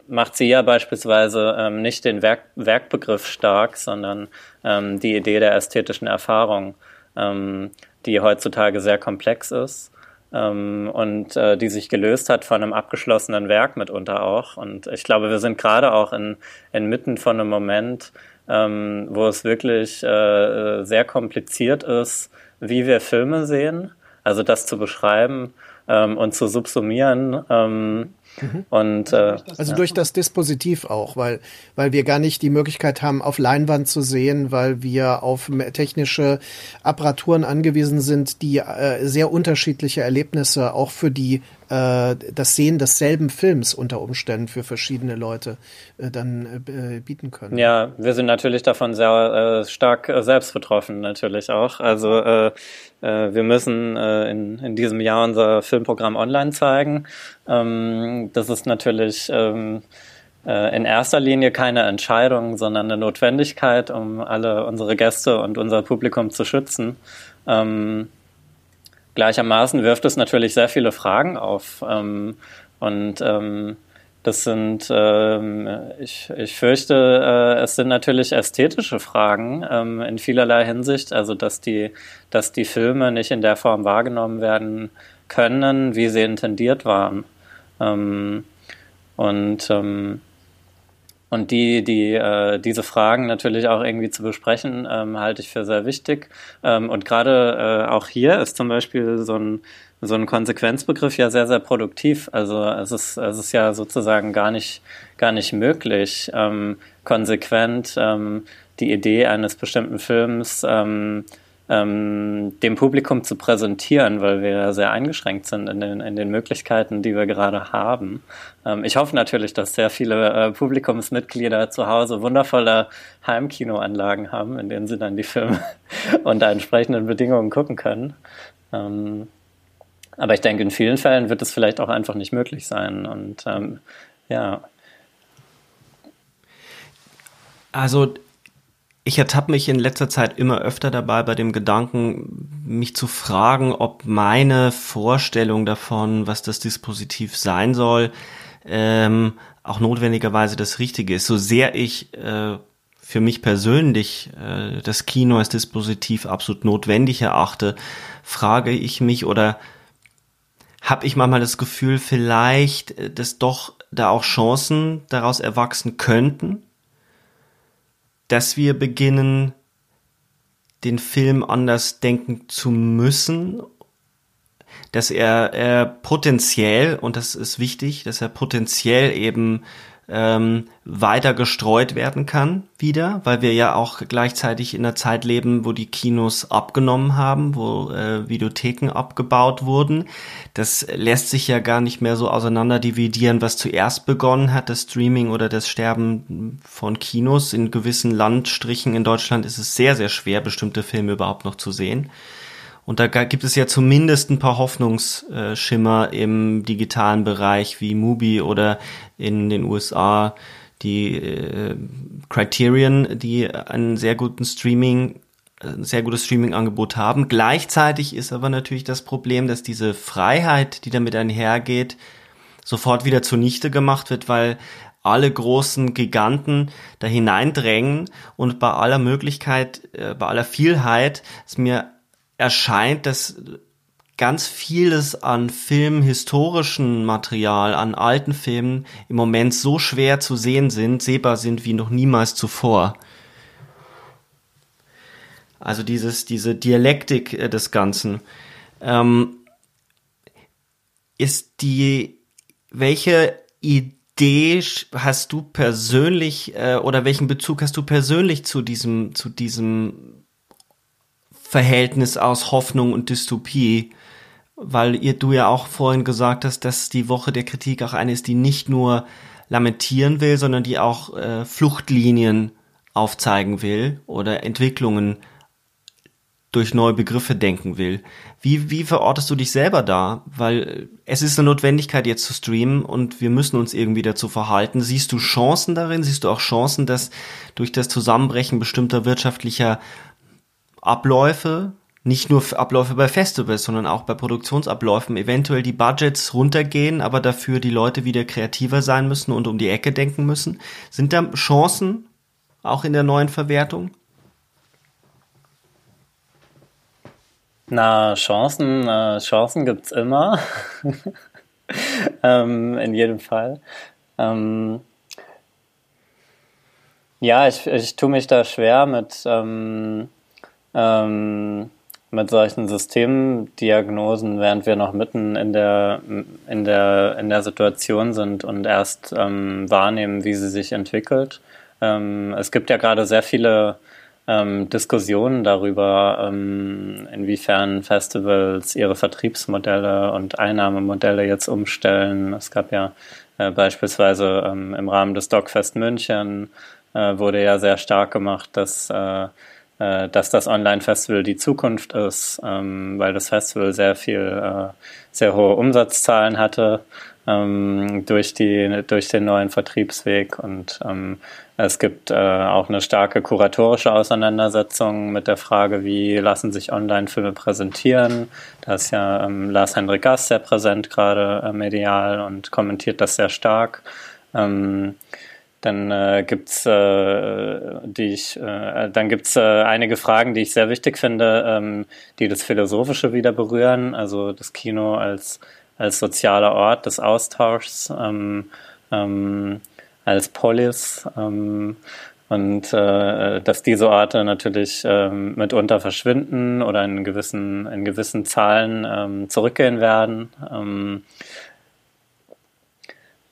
macht sie ja beispielsweise ähm, nicht den Werk Werkbegriff stark, sondern ähm, die Idee der ästhetischen Erfahrung, ähm, die heutzutage sehr komplex ist ähm, und äh, die sich gelöst hat von einem abgeschlossenen Werk mitunter auch. Und ich glaube, wir sind gerade auch in, inmitten von einem Moment, ähm, wo es wirklich äh, sehr kompliziert ist, wie wir Filme sehen. Also das zu beschreiben ähm, und zu subsumieren, ähm, Mhm. Und, äh, also durch das Dispositiv auch, weil, weil wir gar nicht die Möglichkeit haben, auf Leinwand zu sehen, weil wir auf technische Apparaturen angewiesen sind, die äh, sehr unterschiedliche Erlebnisse auch für die äh, das Sehen desselben Films unter Umständen für verschiedene Leute äh, dann äh, bieten können. Ja, wir sind natürlich davon sehr äh, stark äh, selbst betroffen, natürlich auch. Also äh, äh, wir müssen äh, in, in diesem Jahr unser Filmprogramm online zeigen. Ähm, das ist natürlich ähm, äh, in erster Linie keine Entscheidung, sondern eine Notwendigkeit, um alle unsere Gäste und unser Publikum zu schützen. Ähm, Gleichermaßen wirft es natürlich sehr viele Fragen auf. Ähm, und ähm, das sind, ähm, ich, ich fürchte, äh, es sind natürlich ästhetische Fragen ähm, in vielerlei Hinsicht. Also, dass die, dass die Filme nicht in der Form wahrgenommen werden können, wie sie intendiert waren. Ähm, und ähm, und die, die, äh, diese Fragen natürlich auch irgendwie zu besprechen, ähm, halte ich für sehr wichtig. Ähm, und gerade äh, auch hier ist zum Beispiel so ein, so ein Konsequenzbegriff ja sehr, sehr produktiv. Also es ist, es ist ja sozusagen gar nicht, gar nicht möglich, ähm, konsequent ähm, die Idee eines bestimmten Films ähm, ähm, dem Publikum zu präsentieren, weil wir sehr eingeschränkt sind in den, in den Möglichkeiten, die wir gerade haben. Ähm, ich hoffe natürlich, dass sehr viele äh, Publikumsmitglieder zu Hause wundervolle Heimkinoanlagen haben, in denen sie dann die Filme unter entsprechenden Bedingungen gucken können. Ähm, aber ich denke, in vielen Fällen wird es vielleicht auch einfach nicht möglich sein. Und ähm, ja. Also ich ertappe mich in letzter Zeit immer öfter dabei bei dem Gedanken, mich zu fragen, ob meine Vorstellung davon, was das Dispositiv sein soll, ähm, auch notwendigerweise das Richtige ist. So sehr ich äh, für mich persönlich äh, das Kino als Dispositiv absolut notwendig erachte, frage ich mich oder habe ich manchmal das Gefühl, vielleicht, äh, dass doch da auch Chancen daraus erwachsen könnten, dass wir beginnen, den Film anders denken zu müssen, dass er, er potenziell, und das ist wichtig, dass er potenziell eben ähm, weiter gestreut werden kann wieder, weil wir ja auch gleichzeitig in einer Zeit leben, wo die Kinos abgenommen haben, wo äh, Videotheken abgebaut wurden. Das lässt sich ja gar nicht mehr so auseinander dividieren, was zuerst begonnen hat, das Streaming oder das Sterben von Kinos. In gewissen Landstrichen in Deutschland ist es sehr, sehr schwer, bestimmte Filme überhaupt noch zu sehen. Und da gibt es ja zumindest ein paar Hoffnungsschimmer im digitalen Bereich wie Mubi oder in den USA die äh, Criterion, die einen sehr guten Streaming ein sehr gutes Streaming-Angebot haben. Gleichzeitig ist aber natürlich das Problem, dass diese Freiheit, die damit einhergeht, sofort wieder zunichte gemacht wird, weil alle großen Giganten da hineindrängen und bei aller Möglichkeit, äh, bei aller Vielheit es mir erscheint, dass ganz vieles an filmhistorischen Material, an alten Filmen im Moment so schwer zu sehen sind, sehbar sind wie noch niemals zuvor. Also dieses, diese Dialektik äh, des Ganzen. Ähm, ist die, welche Idee hast du persönlich äh, oder welchen Bezug hast du persönlich zu diesem, zu diesem Verhältnis aus Hoffnung und Dystopie? Weil ihr, du ja auch vorhin gesagt hast, dass die Woche der Kritik auch eine ist, die nicht nur lamentieren will, sondern die auch äh, Fluchtlinien aufzeigen will oder Entwicklungen durch neue Begriffe denken will. Wie, wie verortest du dich selber da? Weil es ist eine Notwendigkeit, jetzt zu streamen und wir müssen uns irgendwie dazu verhalten. Siehst du Chancen darin? Siehst du auch Chancen, dass durch das Zusammenbrechen bestimmter wirtschaftlicher Abläufe, nicht nur Abläufe bei Festivals, sondern auch bei Produktionsabläufen, eventuell die Budgets runtergehen, aber dafür die Leute wieder kreativer sein müssen und um die Ecke denken müssen? Sind da Chancen auch in der neuen Verwertung? Na, Chancen, äh, Chancen gibt's immer. ähm, in jedem Fall. Ähm, ja, ich, ich tue mich da schwer mit, ähm, ähm, mit solchen Systemdiagnosen, während wir noch mitten in der, in der, in der Situation sind und erst ähm, wahrnehmen, wie sie sich entwickelt. Ähm, es gibt ja gerade sehr viele ähm, Diskussionen darüber, ähm, inwiefern Festivals ihre Vertriebsmodelle und Einnahmemodelle jetzt umstellen. Es gab ja äh, beispielsweise ähm, im Rahmen des Dogfest München äh, wurde ja sehr stark gemacht, dass äh, dass das Online-Festival die Zukunft ist, ähm, weil das Festival sehr viel, äh, sehr hohe Umsatzzahlen hatte ähm, durch, die, durch den neuen Vertriebsweg und ähm, es gibt äh, auch eine starke kuratorische Auseinandersetzung mit der Frage, wie lassen sich Online-Filme präsentieren. Da ist ja ähm, Lars-Henrik Gass sehr präsent gerade äh, medial und kommentiert das sehr stark. Dann äh, gibt's äh, die ich, äh, dann gibt's äh, einige Fragen, die ich sehr wichtig finde, ähm, die das Philosophische wieder berühren. Also das Kino als als sozialer Ort des Austauschs. Ähm, ähm, als Polis ähm, und äh, dass diese Orte natürlich ähm, mitunter verschwinden oder in gewissen, in gewissen Zahlen ähm, zurückgehen werden. Ähm,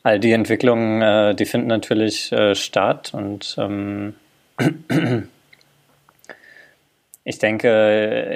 all die Entwicklungen, äh, die finden natürlich äh, statt und ähm, ich denke,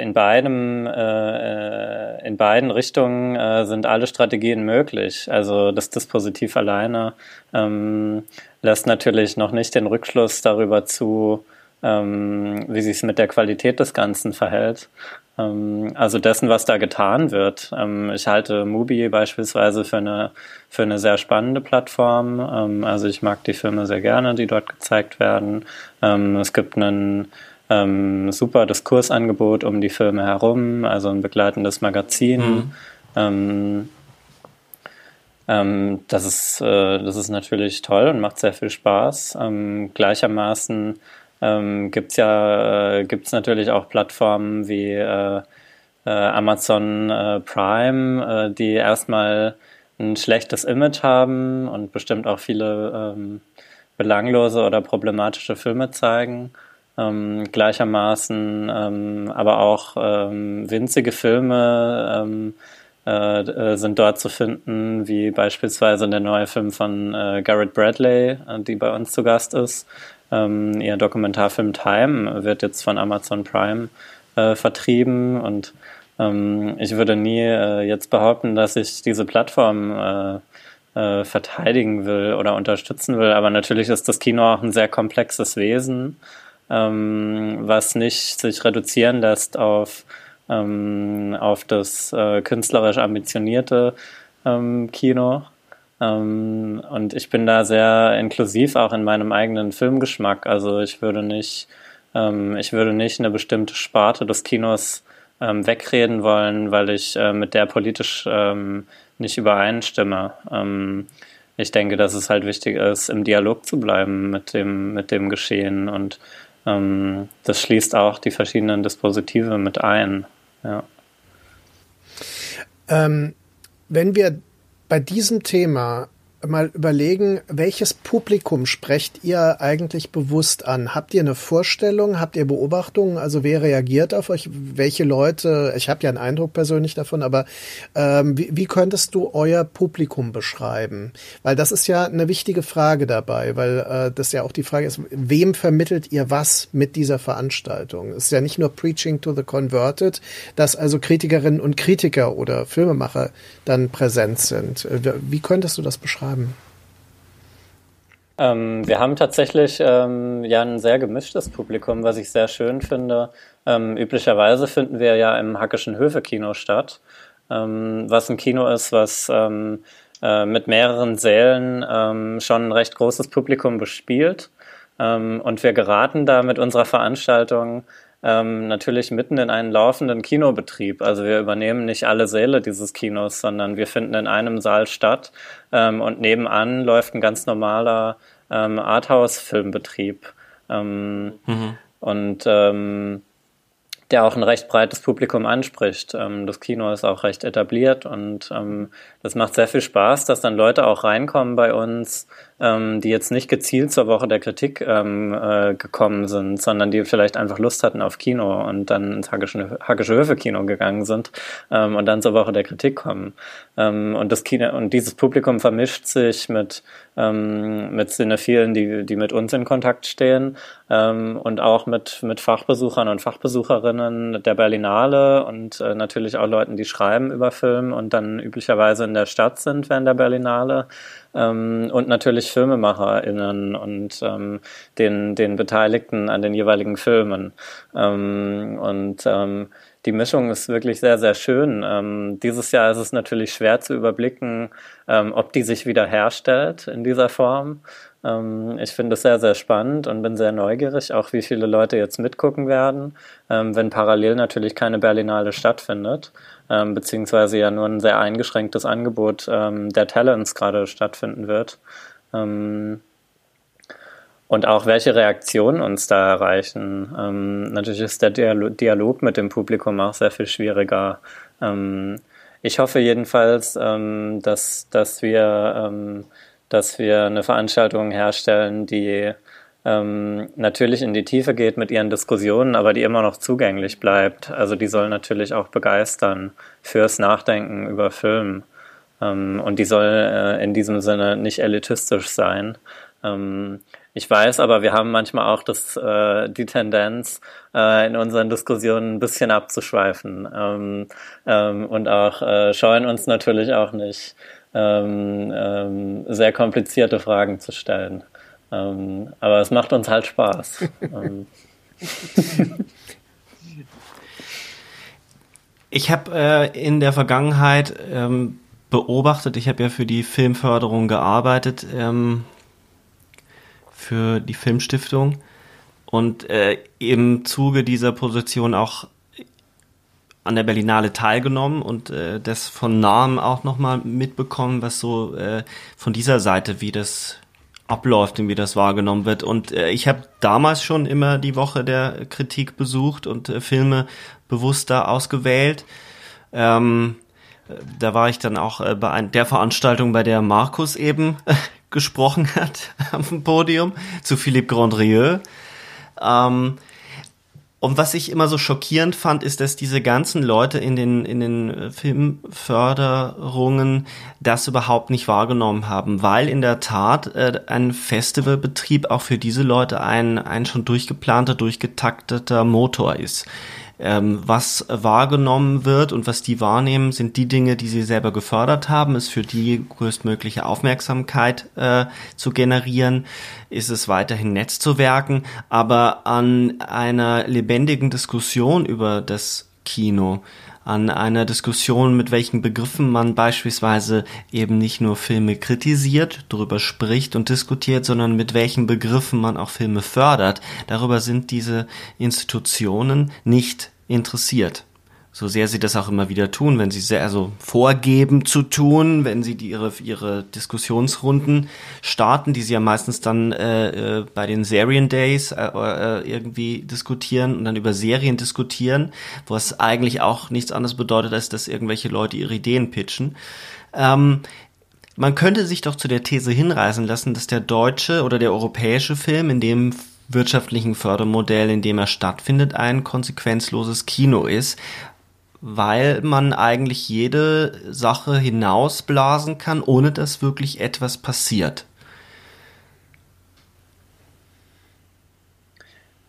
in beidem, äh, in beiden Richtungen äh, sind alle Strategien möglich. Also das Dispositiv alleine ähm, lässt natürlich noch nicht den Rückschluss darüber zu, ähm, wie sich es mit der Qualität des Ganzen verhält. Ähm, also dessen, was da getan wird. Ähm, ich halte Mubi beispielsweise für eine, für eine sehr spannende Plattform. Ähm, also ich mag die Filme sehr gerne, die dort gezeigt werden. Ähm, es gibt einen ähm, super Diskursangebot um die Filme herum, also ein begleitendes Magazin. Mhm. Ähm, ähm, das, ist, äh, das ist natürlich toll und macht sehr viel Spaß. Ähm, gleichermaßen ähm, gibt es ja äh, gibt's natürlich auch Plattformen wie äh, äh, Amazon äh, Prime, äh, die erstmal ein schlechtes Image haben und bestimmt auch viele ähm, belanglose oder problematische Filme zeigen ähm, gleichermaßen ähm, aber auch ähm, winzige Filme ähm, äh, äh, sind dort zu finden, wie beispielsweise der neue Film von äh, Garrett Bradley, die bei uns zu Gast ist. Ähm, ihr Dokumentarfilm Time wird jetzt von Amazon Prime äh, vertrieben und ähm, ich würde nie äh, jetzt behaupten, dass ich diese Plattform verteidigen will oder unterstützen will, aber natürlich ist das Kino auch ein sehr komplexes Wesen ähm, was nicht sich reduzieren lässt auf, ähm, auf das äh, künstlerisch ambitionierte ähm, Kino. Ähm, und ich bin da sehr inklusiv auch in meinem eigenen Filmgeschmack. Also ich würde nicht, ähm, ich würde nicht eine bestimmte Sparte des Kinos ähm, wegreden wollen, weil ich äh, mit der politisch nicht übereinstimme. ich denke, dass es halt wichtig ist, im Dialog zu bleiben mit dem, mit dem Geschehen und ähm, das schließt auch die verschiedenen Dispositive mit ein. Ja. Ähm, wenn wir bei diesem Thema mal überlegen, welches Publikum sprecht ihr eigentlich bewusst an? Habt ihr eine Vorstellung? Habt ihr Beobachtungen? Also wer reagiert auf euch? Welche Leute? Ich habe ja einen Eindruck persönlich davon, aber ähm, wie, wie könntest du euer Publikum beschreiben? Weil das ist ja eine wichtige Frage dabei, weil äh, das ja auch die Frage ist, wem vermittelt ihr was mit dieser Veranstaltung? Es ist ja nicht nur Preaching to the Converted, dass also Kritikerinnen und Kritiker oder Filmemacher dann präsent sind. Wie könntest du das beschreiben? Haben? Ähm, wir haben tatsächlich ähm, ja ein sehr gemischtes Publikum, was ich sehr schön finde. Ähm, üblicherweise finden wir ja im Hackischen Höfe-Kino statt, ähm, was ein Kino ist, was ähm, äh, mit mehreren Sälen ähm, schon ein recht großes Publikum bespielt. und wir geraten da mit unserer Veranstaltung ähm, natürlich mitten in einen laufenden Kinobetrieb. Also wir übernehmen nicht alle Säle dieses Kinos, sondern wir finden in einem Saal statt ähm, und nebenan läuft ein ganz normaler ähm, Arthouse-Filmbetrieb. Ähm, mhm. Und ähm, der auch ein recht breites Publikum anspricht. Ähm, das Kino ist auch recht etabliert und ähm, das macht sehr viel Spaß, dass dann Leute auch reinkommen bei uns, ähm, die jetzt nicht gezielt zur Woche der Kritik ähm, äh, gekommen sind, sondern die vielleicht einfach Lust hatten auf Kino und dann ins Hackische, Hackische Höfe Kino gegangen sind ähm, und dann zur Woche der Kritik kommen. Ähm, und das Kino und dieses Publikum vermischt sich mit ähm, mit Cinephilen, die die mit uns in Kontakt stehen ähm, und auch mit mit Fachbesuchern und Fachbesucherinnen der Berlinale und äh, natürlich auch Leuten, die schreiben über Film und dann üblicherweise in der Stadt sind während der Berlinale ähm, und natürlich FilmemacherInnen und ähm, den, den Beteiligten an den jeweiligen Filmen. Ähm, und ähm, die Mischung ist wirklich sehr, sehr schön. Ähm, dieses Jahr ist es natürlich schwer zu überblicken, ähm, ob die sich wieder herstellt in dieser Form. Ähm, ich finde es sehr, sehr spannend und bin sehr neugierig, auch wie viele Leute jetzt mitgucken werden, ähm, wenn parallel natürlich keine Berlinale stattfindet ähm, beziehungsweise ja nur ein sehr eingeschränktes Angebot der Talents gerade stattfinden wird. Und auch welche Reaktionen uns da erreichen. Ähm, natürlich ist der Dialog mit dem Publikum auch sehr viel schwieriger. Ähm, ich hoffe jedenfalls, ähm, dass, dass, wir, dass wir eine Veranstaltung herstellen, die ähm, natürlich in die Tiefe geht mit ihren Diskussionen, aber die immer noch zugänglich bleibt. Also die soll natürlich auch begeistern fürs Nachdenken über Film. Ähm, und die soll äh, in diesem Sinne nicht elitistisch sein. Ähm, ich weiß, aber wir haben manchmal auch das, äh, die Tendenz, äh, in unseren Diskussionen ein bisschen abzuschweifen ähm, ähm, und auch äh, scheuen uns natürlich auch nicht, ähm, ähm, sehr komplizierte Fragen zu stellen. Ähm, aber es macht uns halt Spaß. Ähm. ich habe äh, in der Vergangenheit ähm, beobachtet, ich habe ja für die Filmförderung gearbeitet, ähm, für die Filmstiftung und äh, im Zuge dieser Position auch an der Berlinale teilgenommen und äh, das von Namen auch nochmal mitbekommen, was so äh, von dieser Seite, wie das abläuft und wie das wahrgenommen wird. Und äh, ich habe damals schon immer die Woche der Kritik besucht und äh, Filme bewusster ausgewählt. Ähm, äh, da war ich dann auch äh, bei ein, der Veranstaltung, bei der Markus eben gesprochen hat auf dem Podium, zu Philippe Grandrieux. Ähm, und was ich immer so schockierend fand, ist, dass diese ganzen Leute in den, in den äh, Filmförderungen das überhaupt nicht wahrgenommen haben, weil in der Tat äh, ein Festivalbetrieb auch für diese Leute ein, ein schon durchgeplanter, durchgetakteter Motor ist. Ähm, was wahrgenommen wird und was die wahrnehmen, sind die Dinge, die sie selber gefördert haben, ist für die größtmögliche Aufmerksamkeit äh, zu generieren, ist es weiterhin Netzwerken, aber an einer lebendigen Diskussion über das Kino, an einer Diskussion, mit welchen Begriffen man beispielsweise eben nicht nur Filme kritisiert, darüber spricht und diskutiert, sondern mit welchen Begriffen man auch Filme fördert. Darüber sind diese Institutionen nicht interessiert so sehr sie das auch immer wieder tun, wenn sie sehr also vorgeben zu tun, wenn sie die, ihre ihre Diskussionsrunden starten, die sie ja meistens dann äh, äh, bei den Serien Days äh, äh, irgendwie diskutieren und dann über Serien diskutieren, was eigentlich auch nichts anderes bedeutet, als dass irgendwelche Leute ihre Ideen pitchen. Ähm, man könnte sich doch zu der These hinreißen lassen, dass der deutsche oder der europäische Film in dem wirtschaftlichen Fördermodell, in dem er stattfindet, ein konsequenzloses Kino ist, weil man eigentlich jede Sache hinausblasen kann, ohne dass wirklich etwas passiert.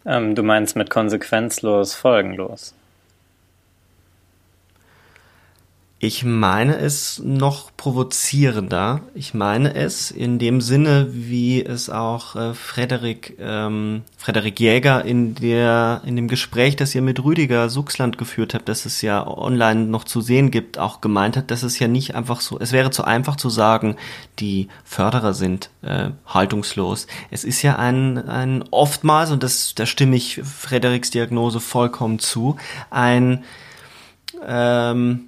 Ähm, du meinst mit konsequenzlos, folgenlos. Ich meine es noch provozierender. Ich meine es in dem Sinne, wie es auch äh, Frederik, ähm, Frederik Jäger in der, in dem Gespräch, das ihr mit Rüdiger Suchsland geführt habt, das es ja online noch zu sehen gibt, auch gemeint hat, dass es ja nicht einfach so, es wäre zu einfach zu sagen, die Förderer sind äh, haltungslos. Es ist ja ein, ein oftmals, und das, da stimme ich Frederiks Diagnose vollkommen zu, ein, ähm,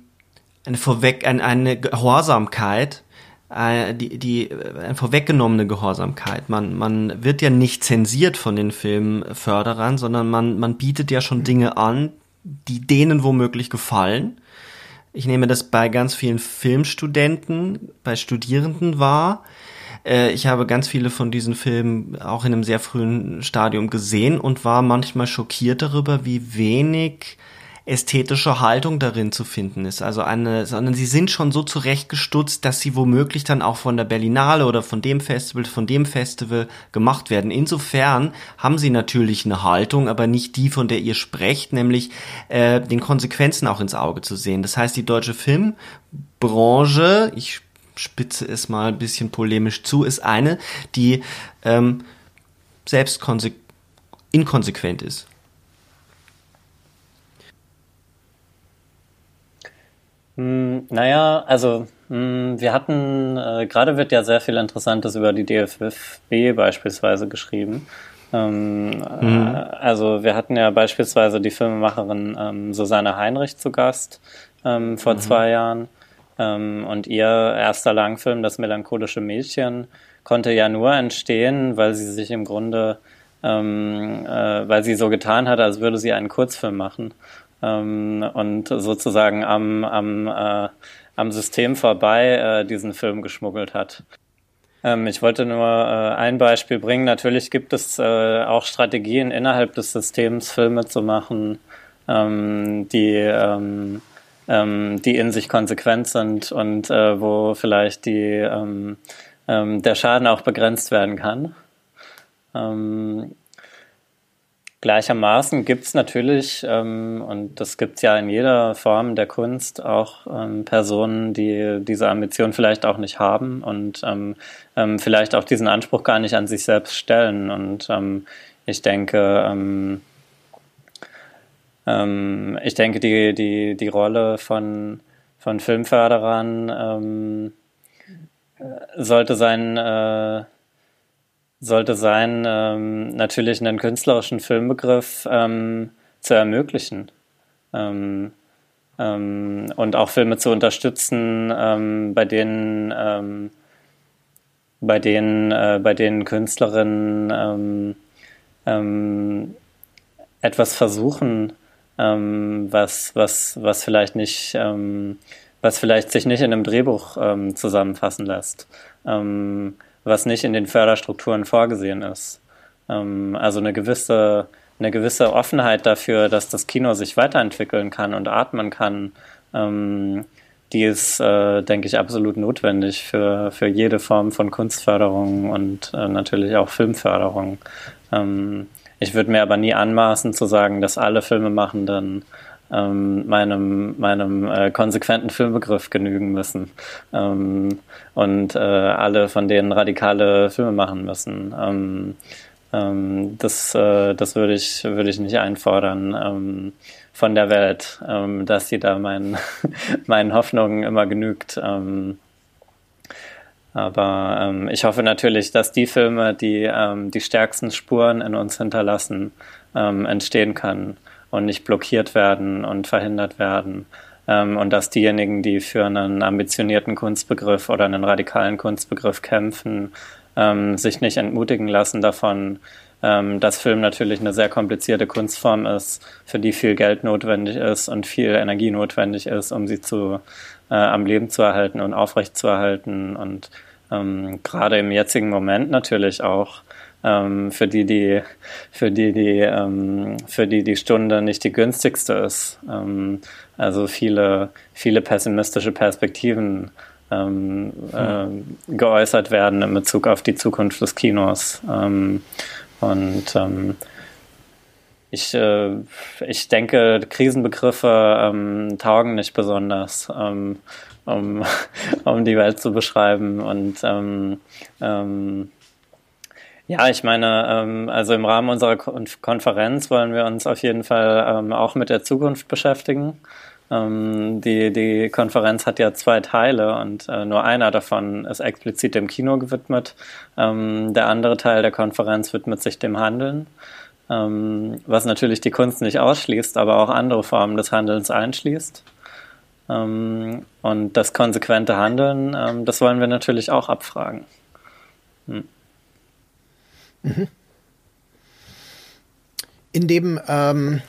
eine vorweg, eine, eine Gehorsamkeit, äh, die, die eine vorweggenommene Gehorsamkeit. Man, man wird ja nicht zensiert von den Filmförderern, sondern man, man bietet ja schon Dinge an, die denen womöglich gefallen. Ich nehme das bei ganz vielen Filmstudenten, bei Studierenden wahr. Äh, ich habe ganz viele von diesen Filmen auch in einem sehr frühen Stadium gesehen und war manchmal schockiert darüber, wie wenig ästhetische Haltung darin zu finden ist. Also eine, sondern sie sind schon so zurechtgestutzt, dass sie womöglich dann auch von der Berlinale oder von dem Festival, von dem Festival gemacht werden. Insofern haben sie natürlich eine Haltung, aber nicht die, von der ihr sprecht, nämlich äh, den Konsequenzen auch ins Auge zu sehen. Das heißt, die deutsche Filmbranche, ich spitze es mal ein bisschen polemisch zu, ist eine, die ähm, selbst inkonsequent ist. Hm, naja, also hm, wir hatten, äh, gerade wird ja sehr viel Interessantes über die DFB beispielsweise geschrieben. Ähm, mhm. äh, also wir hatten ja beispielsweise die Filmemacherin ähm, Susanne Heinrich zu Gast ähm, vor mhm. zwei Jahren. Ähm, und ihr erster Langfilm, Das melancholische Mädchen, konnte ja nur entstehen, weil sie sich im Grunde, ähm, äh, weil sie so getan hat, als würde sie einen Kurzfilm machen ähm, und sozusagen am, am, äh, am System vorbei äh, diesen Film geschmuggelt hat. Ähm, ich wollte nur äh, ein Beispiel bringen. Natürlich gibt es äh, auch Strategien innerhalb des Systems, Filme zu machen, ähm, die, ähm, ähm, die in sich konsequent sind und äh, wo vielleicht die, ähm, ähm, der Schaden auch begrenzt werden kann. Gleichermaßen gibt es natürlich, ähm, und das gibt es ja in jeder Form der Kunst, auch ähm, Personen, die diese Ambition vielleicht auch nicht haben und ähm, ähm vielleicht auch diesen Anspruch gar nicht an sich selbst stellen. Und ähm, ich denke, ähm, ich denke, die, die, die Rolle von, von Filmförderern sollte sein, äh, sollte sein, ähm, natürlich einen künstlerischen Filmbegriff ähm, zu ermöglichen. Ähm, ähm und auch Filme zu unterstützen, ähm, bei denen ähm, bei denen äh, bei denen Künstlerinnen etwas versuchen, was was was vielleicht nicht was vielleicht sich nicht in einem Drehbuch zusammenfassen lässt. Was nicht in den Förderstrukturen vorgesehen ist. Ähm, also eine gewisse, eine gewisse Offenheit dafür, dass das Kino sich weiterentwickeln kann und atmen kann, ähm, die ist, äh, denke ich, absolut notwendig für, für jede Form von Kunstförderung und äh, natürlich auch Filmförderung. Ähm, ich würde mir aber nie anmaßen zu sagen, dass alle Filmemachenden ähm, meinem, meinem äh, konsequenten Filmbegriff genügen müssen ähm, und äh, alle von denen radikale Filme machen müssen. Ähm, ähm das äh, das würde ich, würde ich nicht einfordern ähm, von der Welt, ähm, dass sie da meinen, meinen Hoffnungen immer genügt. aber ähm, ich hoffe natürlich, dass die Filme, die ähm, die stärksten Spuren in uns hinterlassen, ähm, entstehen können und nicht blockiert werden und verhindert werden. Ähm, und dass diejenigen, die für einen ambitionierten Kunstbegriff oder einen radikalen Kunstbegriff kämpfen, ähm, sich nicht entmutigen lassen davon, ähm, dass Film natürlich eine sehr komplizierte Kunstform ist, für die viel Geld notwendig ist und viel Energie notwendig ist, um sie zu, äh, am Leben zu erhalten und aufrechtzuerhalten und ähm, gerade im jetzigen Moment natürlich auch ähm, für die die für die die ähm, für die die Stunde nicht die günstigste ist. Ähm, also viele viele pessimistische Perspektiven ähm, äh, geäußert werden in Bezug auf die Zukunft des Kinos. Ähm, und ähm, ich, äh, ich denke, Krisenbegriffe ähm, taugen nicht besonders, ähm, um, um die Welt zu beschreiben. Und ähm, ähm, ja, ich meine, ähm, also im Rahmen unserer Konferenz wollen wir uns auf jeden Fall ähm, auch mit der Zukunft beschäftigen. Ähm, die, die Konferenz hat ja zwei Teile und äh, nur einer davon ist explizit dem Kino gewidmet. Der andere Teil der Konferenz widmet sich dem Handeln, was natürlich die Kunst nicht ausschließt, aber auch andere Formen des Handelns einschließt. Und das konsequente Handeln, das wollen wir natürlich auch abfragen. Hm. Mhm. In dem ähm,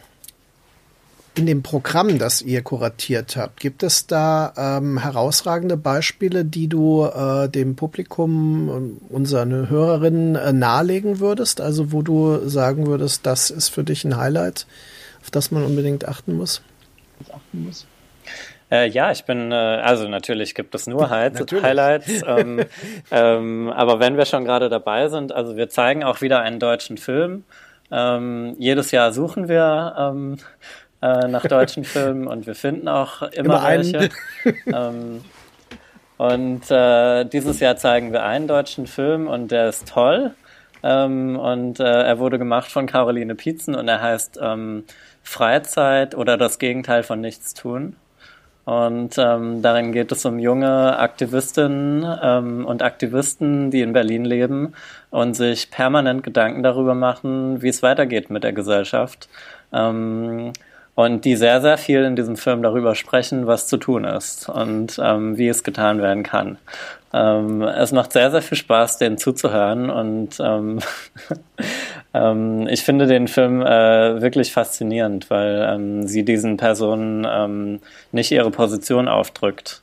in dem Programm, das ihr kuratiert habt, gibt es da ähm, herausragende Beispiele, die du äh, dem Publikum, unseren Hörerinnen äh, nahelegen würdest? Also wo du sagen würdest, das ist für dich ein Highlight, auf das man unbedingt achten muss? Achten muss. Äh, ja, ich bin, äh, also natürlich gibt es nur Highlights, Highlights ähm, ähm, aber wenn wir schon gerade dabei sind, also wir zeigen auch wieder einen deutschen Film. Ähm, jedes Jahr suchen wir ähm, äh, nach deutschen Filmen und wir finden auch immer, immer welche. ähm, und äh, dieses Jahr zeigen wir einen deutschen Film und der ist toll. Ähm, und äh, er wurde gemacht von Caroline Pietzen und er heißt Freizeit oder das Gegenteil von Nichtstun. Und ähm, darin geht es um junge Aktivistinnen ähm, und Aktivisten, die in Berlin leben und sich permanent Gedanken darüber machen, wie es weitergeht mit der Gesellschaft. Ähm, und die sehr, sehr viel in diesem Film darüber sprechen, was zu tun ist und ähm, wie es getan werden kann. Ähm, es macht sehr, sehr viel Spaß, denen zuzuhören und ähm, ähm ich finde den Film äh, wirklich faszinierend, weil ähm, sie diesen Personen ähm, nicht ihre Position aufdrückt.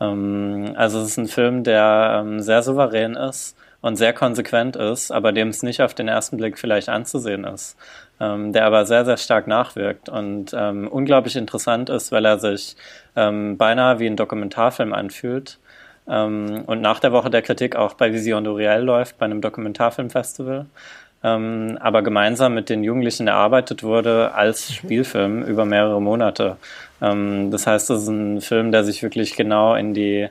also es ist ein Film, der sehr souverän ist und sehr konsequent ist, aber dem es nicht auf den ersten Blick vielleicht anzusehen ist ähm, der aber sehr, sehr stark nachwirkt und ähm, unglaublich interessant ist, weil er sich ähm, beinahe wie ein Dokumentarfilm anfühlt ähm, und nach der Woche der Kritik auch bei Vision Duriel läuft, bei einem Dokumentarfilmfestival. Ähm, aber gemeinsam mit den Jugendlichen erarbeitet wurde als Spielfilm über mehrere Monate. Ähm, das heißt, es ist ein Film, der sich wirklich genau in die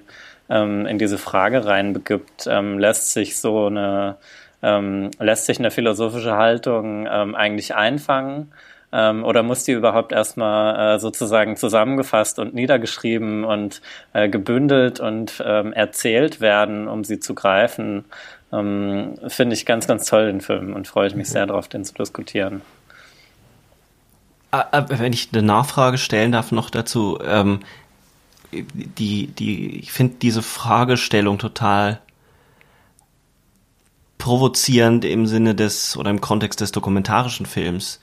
in diese Frage reinbegibt, lässt sich so eine ähm, lässt sich eine philosophische Haltung ähm, eigentlich einfangen? Ähm, oder muss die überhaupt erstmal äh, sozusagen zusammengefasst und niedergeschrieben und äh, gebündelt und ähm, erzählt werden, um sie zu greifen? Ähm, Finde ich ganz, ganz toll, den Film, und freue ich mich mhm. sehr darauf, den zu diskutieren. Ah, ah, wenn ich eine Nachfrage stellen darf noch dazu, ähm, die, die, ich finde diese Fragestellung total provozierend im Sinne des oder im Kontext des dokumentarischen Films.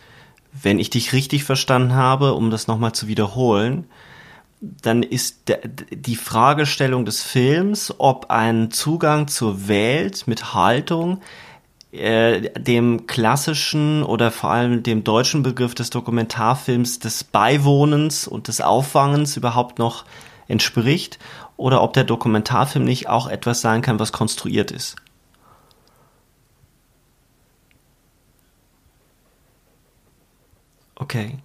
Wenn ich dich richtig verstanden habe, um das nochmal zu wiederholen, dann ist die Fragestellung des Films, ob ein Zugang zur Welt mit Haltung äh, dem klassischen oder vor allem dem deutschen Begriff des Dokumentarfilms des Beiwohnens und des Auffangens überhaupt noch entspricht oder ob der Dokumentarfilm nicht auch etwas sein kann, was konstruiert ist. Okay.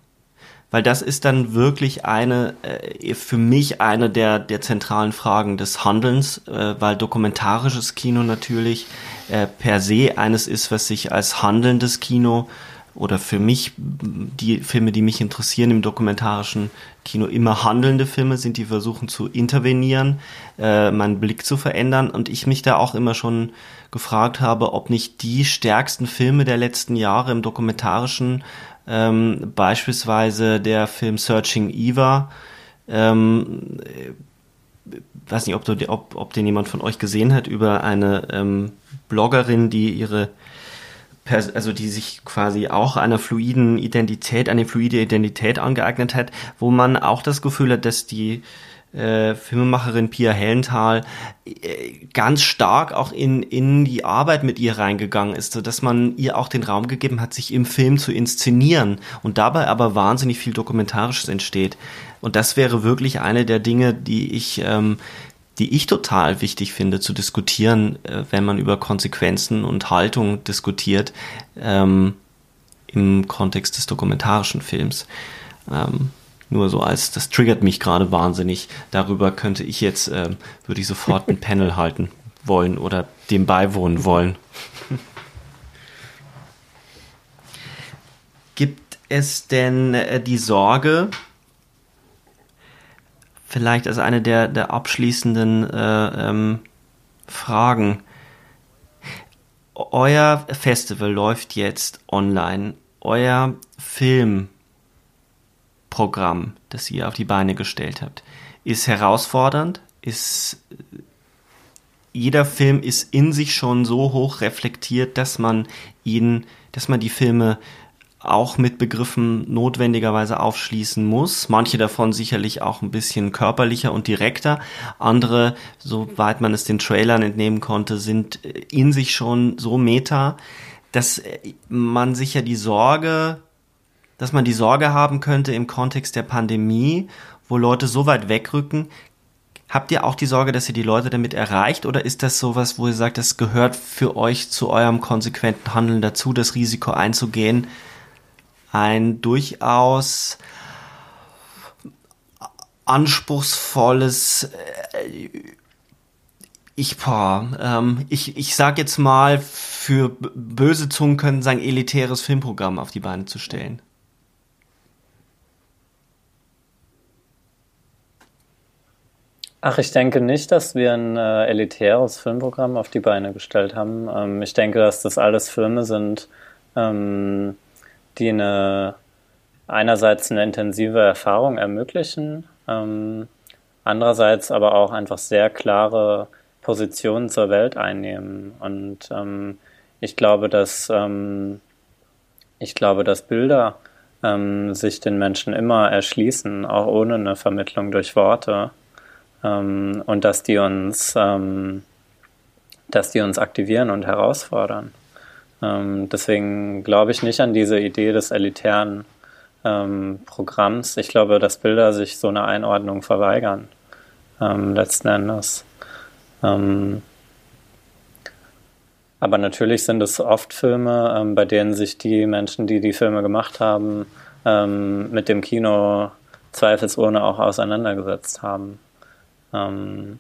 Weil das ist dann wirklich eine, äh, für mich eine der, der zentralen Fragen des Handelns, äh, weil dokumentarisches Kino natürlich äh, per se eines ist, was sich als handelndes Kino oder für mich die Filme, die mich interessieren im dokumentarischen Kino, immer handelnde Filme sind, die versuchen zu intervenieren, meinen Blick zu verändern und ich mich da auch immer schon gefragt habe, ob nicht die stärksten Filme der letzten Jahre im dokumentarischen, ähm, beispielsweise der Film Searching Eva, ähm, weiß nicht, ob, du, ob, ob den jemand von euch gesehen hat, über eine ähm, Bloggerin, die ihre also die sich quasi auch einer fluiden Identität, eine fluide Identität angeeignet hat, wo man auch das Gefühl hat, dass die äh, Filmemacherin Pia Hellenthal äh, ganz stark auch in, in die Arbeit mit ihr reingegangen ist, so dass man ihr auch den Raum gegeben hat, sich im Film zu inszenieren und dabei aber wahnsinnig viel Dokumentarisches entsteht. Und das wäre wirklich eine der Dinge, die ich ähm, die ich total wichtig finde zu diskutieren, äh, wenn man über Konsequenzen und Haltung diskutiert ähm, im Kontext des dokumentarischen Films. Ähm, nur so als, das triggert mich gerade wahnsinnig. Darüber könnte ich jetzt, äh, würde ich sofort ein Panel halten wollen oder dem beiwohnen wollen. Gibt es denn äh, die Sorge, vielleicht als eine der, der abschließenden äh, ähm, Fragen. Euer Festival läuft jetzt online. Euer Filmprogramm, das ihr auf die Beine gestellt habt, ist herausfordernd, ist jeder Film ist in sich schon so hoch reflektiert, dass man ihn, dass man die Filme auch mit Begriffen notwendigerweise aufschließen muss. Manche davon sicherlich auch ein bisschen körperlicher und direkter. Andere, soweit man es den Trailern entnehmen konnte, sind in sich schon so meta, dass man sicher die Sorge, dass man die Sorge haben könnte im Kontext der Pandemie, wo Leute so weit wegrücken, Habt ihr auch die Sorge, dass ihr die Leute damit erreicht? Oder ist das sowas, wo ihr sagt, das gehört für euch zu eurem konsequenten Handeln dazu, das Risiko einzugehen, ein durchaus anspruchsvolles äh, ich, ähm, ich, ich sag jetzt mal, für böse Zungen können sagen, elitäres Filmprogramm auf die Beine zu stellen. Ach, ich denke nicht, dass wir ein äh, elitäres Filmprogramm auf die Beine gestellt haben. Ähm, ich denke, dass das alles Filme sind, ähm, die eine, einerseits eine intensive Erfahrung ermöglichen, ähm, andererseits aber auch einfach sehr klare Positionen zur Welt einnehmen. Und ähm, ich glaube, dass ähm, ich glaube, dass Bilder ähm, sich den Menschen immer erschließen, auch ohne eine Vermittlung durch Worte. Ähm, und dass die uns, ähm, dass die uns aktivieren und herausfordern. Ähm, deswegen glaube ich nicht an diese Idee des elitären ähm, Programms. Ich glaube, dass Bilder sich so eine Einordnung verweigern, ähm, letzten Endes. Ähm, aber natürlich sind es oft Filme, bei denen sich die Menschen, die die Filme gemacht haben, mit dem Kino zweifelsohne auch auseinandergesetzt haben. Und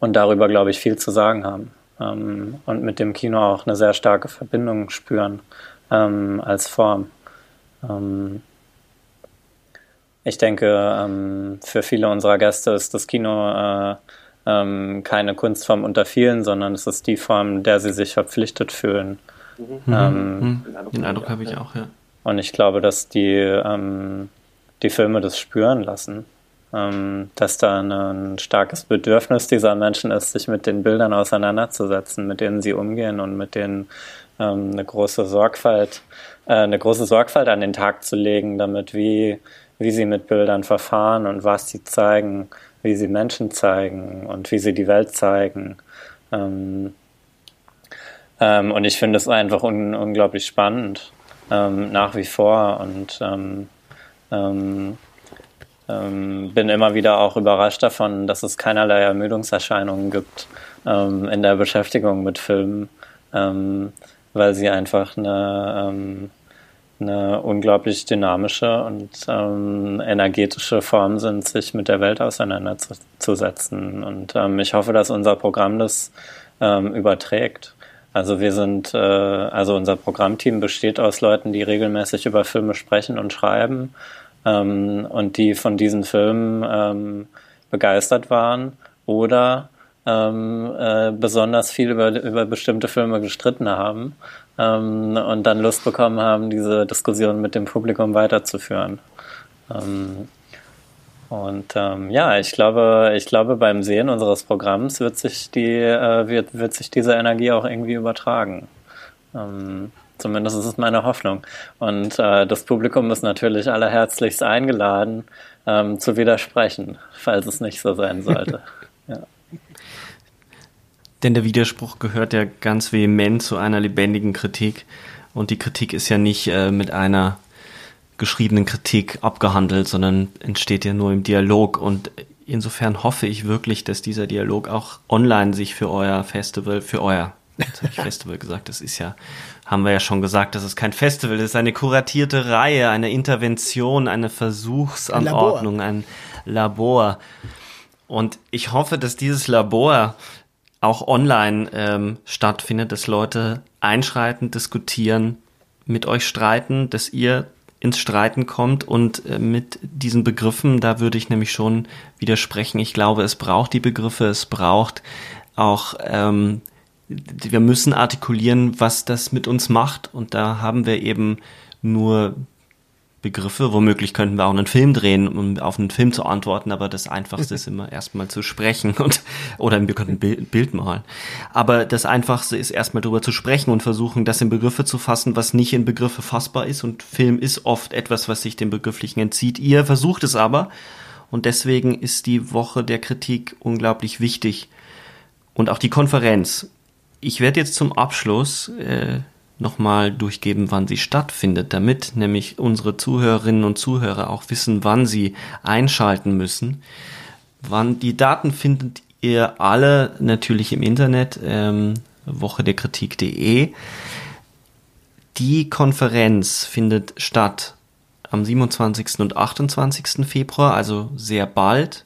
darüber, glaube ich, viel zu sagen haben ähm, und mit dem Kino auch eine sehr starke Verbindung spüren ähm, als Form. Ähm, ich denke, ähm, für viele unserer Gäste ist das Kino äh, ähm, keine Kunstform unter vielen, sondern es ist die Form, der sie sich verpflichtet fühlen. Mhm. Ähm, mhm. Den Eindruck habe ich auch, ja. Und ich glaube, dass die, die Filme das spüren lassen ähm, dass da ein starkes Bedürfnis dieser Menschen ist, sich mit den Bildern auseinanderzusetzen, mit denen sie umgehen und mit denen ähm, eine große Sorgfalt, äh, eine große Sorgfalt an den Tag zu legen, damit wie, wie sie mit Bildern verfahren und was sie zeigen, wie sie Menschen zeigen und wie sie die Welt zeigen. Ähm, ähm, und ich finde es einfach un unglaublich spannend, ähm, nach wie vor. Und ähm, bin immer wieder auch überrascht davon, dass es keinerlei Ermüdungserscheinungen gibt ähm, in der Beschäftigung mit Filmen, ähm, weil sie einfach eine, ähm, eine unglaublich dynamische und ähm, energetische Form sind, sich mit der Welt auseinanderzusetzen. Und ähm, ich hoffe, dass unser Programm das überträgt. Also wir sind, äh, also unser Programmteam besteht aus Leuten, die regelmäßig über Filme sprechen und schreiben ähm, und die von diesen Filmen ähm, begeistert waren oder ähm, äh, besonders viel über, über bestimmte Filme gestritten haben ähm, und dann Lust bekommen haben, diese Diskussion mit dem Publikum weiterzuführen. Ähm, und ähm, ja, ich glaube, ich glaube, beim Sehen unseres Programms wird sich die, äh, wird, wird sich diese Energie auch irgendwie übertragen. Ähm, zumindest ist es meine Hoffnung. Und äh, das Publikum ist natürlich allerherzlichst eingeladen, ähm, zu widersprechen, falls es nicht so sein sollte. ja. Denn der Widerspruch gehört ja ganz vehement zu einer lebendigen Kritik. Und die Kritik ist ja nicht äh, mit einer geschriebenen Kritik abgehandelt, sondern entsteht ja nur im Dialog. Und insofern hoffe ich wirklich, dass dieser Dialog auch online sich für euer Festival, für euer, jetzt habe ich Festival gesagt, das ist ja, haben wir ja schon gesagt, das ist kein Festival, das ist eine kuratierte Reihe, eine Intervention, eine Versuchsanordnung, ein Labor. Ein Labor. Und ich hoffe, dass dieses Labor auch online ähm, stattfindet, dass Leute einschreiten, diskutieren, mit euch streiten, dass ihr ins Streiten kommt und äh, mit diesen Begriffen, da würde ich nämlich schon widersprechen. Ich glaube, es braucht die Begriffe, es braucht auch, ähm, wir müssen artikulieren, was das mit uns macht und da haben wir eben nur Begriffe. Womöglich könnten wir auch einen Film drehen, um auf einen Film zu antworten, aber das Einfachste ist immer erstmal zu sprechen und oder wir könnten ein Bild malen. Aber das Einfachste ist erstmal darüber zu sprechen und versuchen, das in Begriffe zu fassen, was nicht in Begriffe fassbar ist. Und Film ist oft etwas, was sich dem Begrifflichen entzieht. Ihr versucht es aber und deswegen ist die Woche der Kritik unglaublich wichtig. Und auch die Konferenz. Ich werde jetzt zum Abschluss äh, nochmal durchgeben, wann sie stattfindet, damit nämlich unsere Zuhörerinnen und Zuhörer auch wissen, wann sie einschalten müssen. Wann die Daten findet ihr alle natürlich im Internet, ähm, woche der Kritik.de. Die Konferenz findet statt am 27. und 28. Februar, also sehr bald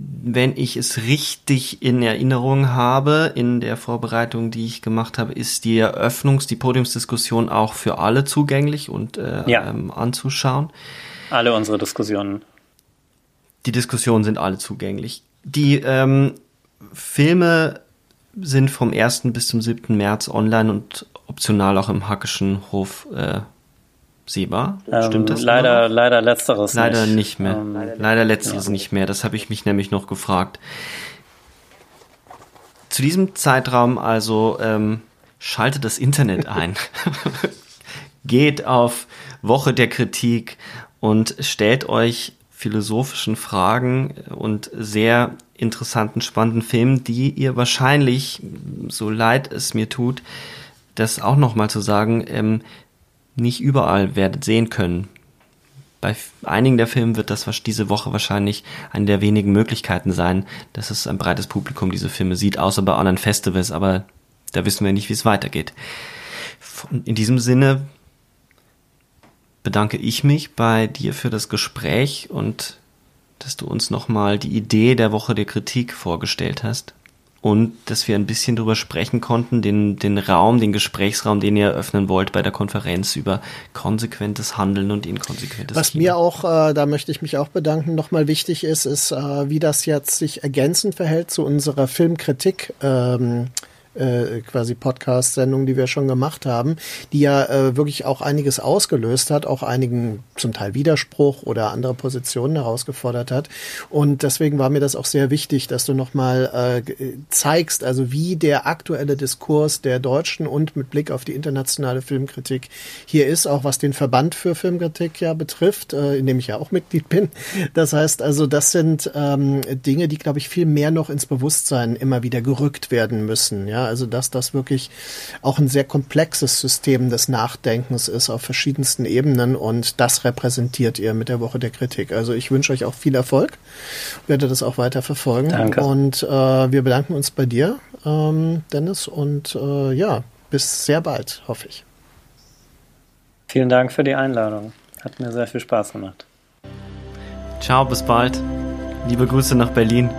wenn ich es richtig in Erinnerung habe, in der Vorbereitung, die ich gemacht habe, ist die Eröffnungs-, die Podiumsdiskussion auch für alle zugänglich und äh, ja. ähm, anzuschauen. Alle unsere Diskussionen. Die Diskussionen sind alle zugänglich. Die ähm, Filme sind vom 1. bis zum 7. März online und optional auch im Hackischen Hof äh, sehbar. Ähm, Stimmt das? Leider, leider letzteres leider nicht. nicht mehr. Ähm, leider letzteres ja. nicht mehr. Das habe ich mich nämlich noch gefragt. Zu diesem Zeitraum also ähm, schaltet das Internet ein. Geht auf Woche der Kritik und stellt euch philosophischen Fragen und sehr interessanten, spannenden Filmen, die ihr wahrscheinlich, so leid es mir tut, das auch nochmal zu sagen, ähm, nicht überall werdet sehen können. Bei einigen der Filme wird das diese Woche wahrscheinlich eine der wenigen Möglichkeiten sein, dass es ein breites Publikum diese Filme sieht, außer bei anderen Festivals, aber da wissen wir nicht, wie es weitergeht. In diesem Sinne bedanke ich mich bei dir für das Gespräch und dass du uns nochmal die Idee der Woche der Kritik vorgestellt hast und dass wir ein bisschen drüber sprechen konnten, den, den Raum, den Gesprächsraum, den ihr eröffnen wollt bei der Konferenz über konsequentes Handeln und inkonsequentes Was Kino. mir auch, äh, da möchte ich mich auch bedanken, nochmal wichtig ist, ist, äh, wie das jetzt sich ergänzend verhält zu unserer Filmkritik. Ähm, äh, quasi Podcast-Sendung, die wir schon gemacht haben, die ja äh, wirklich auch einiges ausgelöst hat, auch einigen zum Teil Widerspruch oder andere Positionen herausgefordert hat. Und deswegen war mir das auch sehr wichtig, dass du nochmal äh, zeigst, also wie der aktuelle Diskurs der Deutschen und mit Blick auf die internationale Filmkritik hier ist, auch was den Verband für Filmkritik ja betrifft, äh, in dem ich ja auch Mitglied bin. Das heißt also, das sind ähm, Dinge, die, glaube ich, viel mehr noch ins Bewusstsein immer wieder gerückt werden müssen. Ja, also dass das wirklich auch ein sehr komplexes System des Nachdenkens ist auf verschiedensten Ebenen und das repräsentiert ihr mit der Woche der Kritik. Also ich wünsche euch auch viel Erfolg, werde das auch weiter verfolgen Danke. und äh, wir bedanken uns bei dir, ähm, Dennis, und äh, ja, bis sehr bald, hoffe ich. Vielen Dank für die Einladung. Hat mir sehr viel Spaß gemacht. Ciao, bis bald. Liebe Grüße nach Berlin.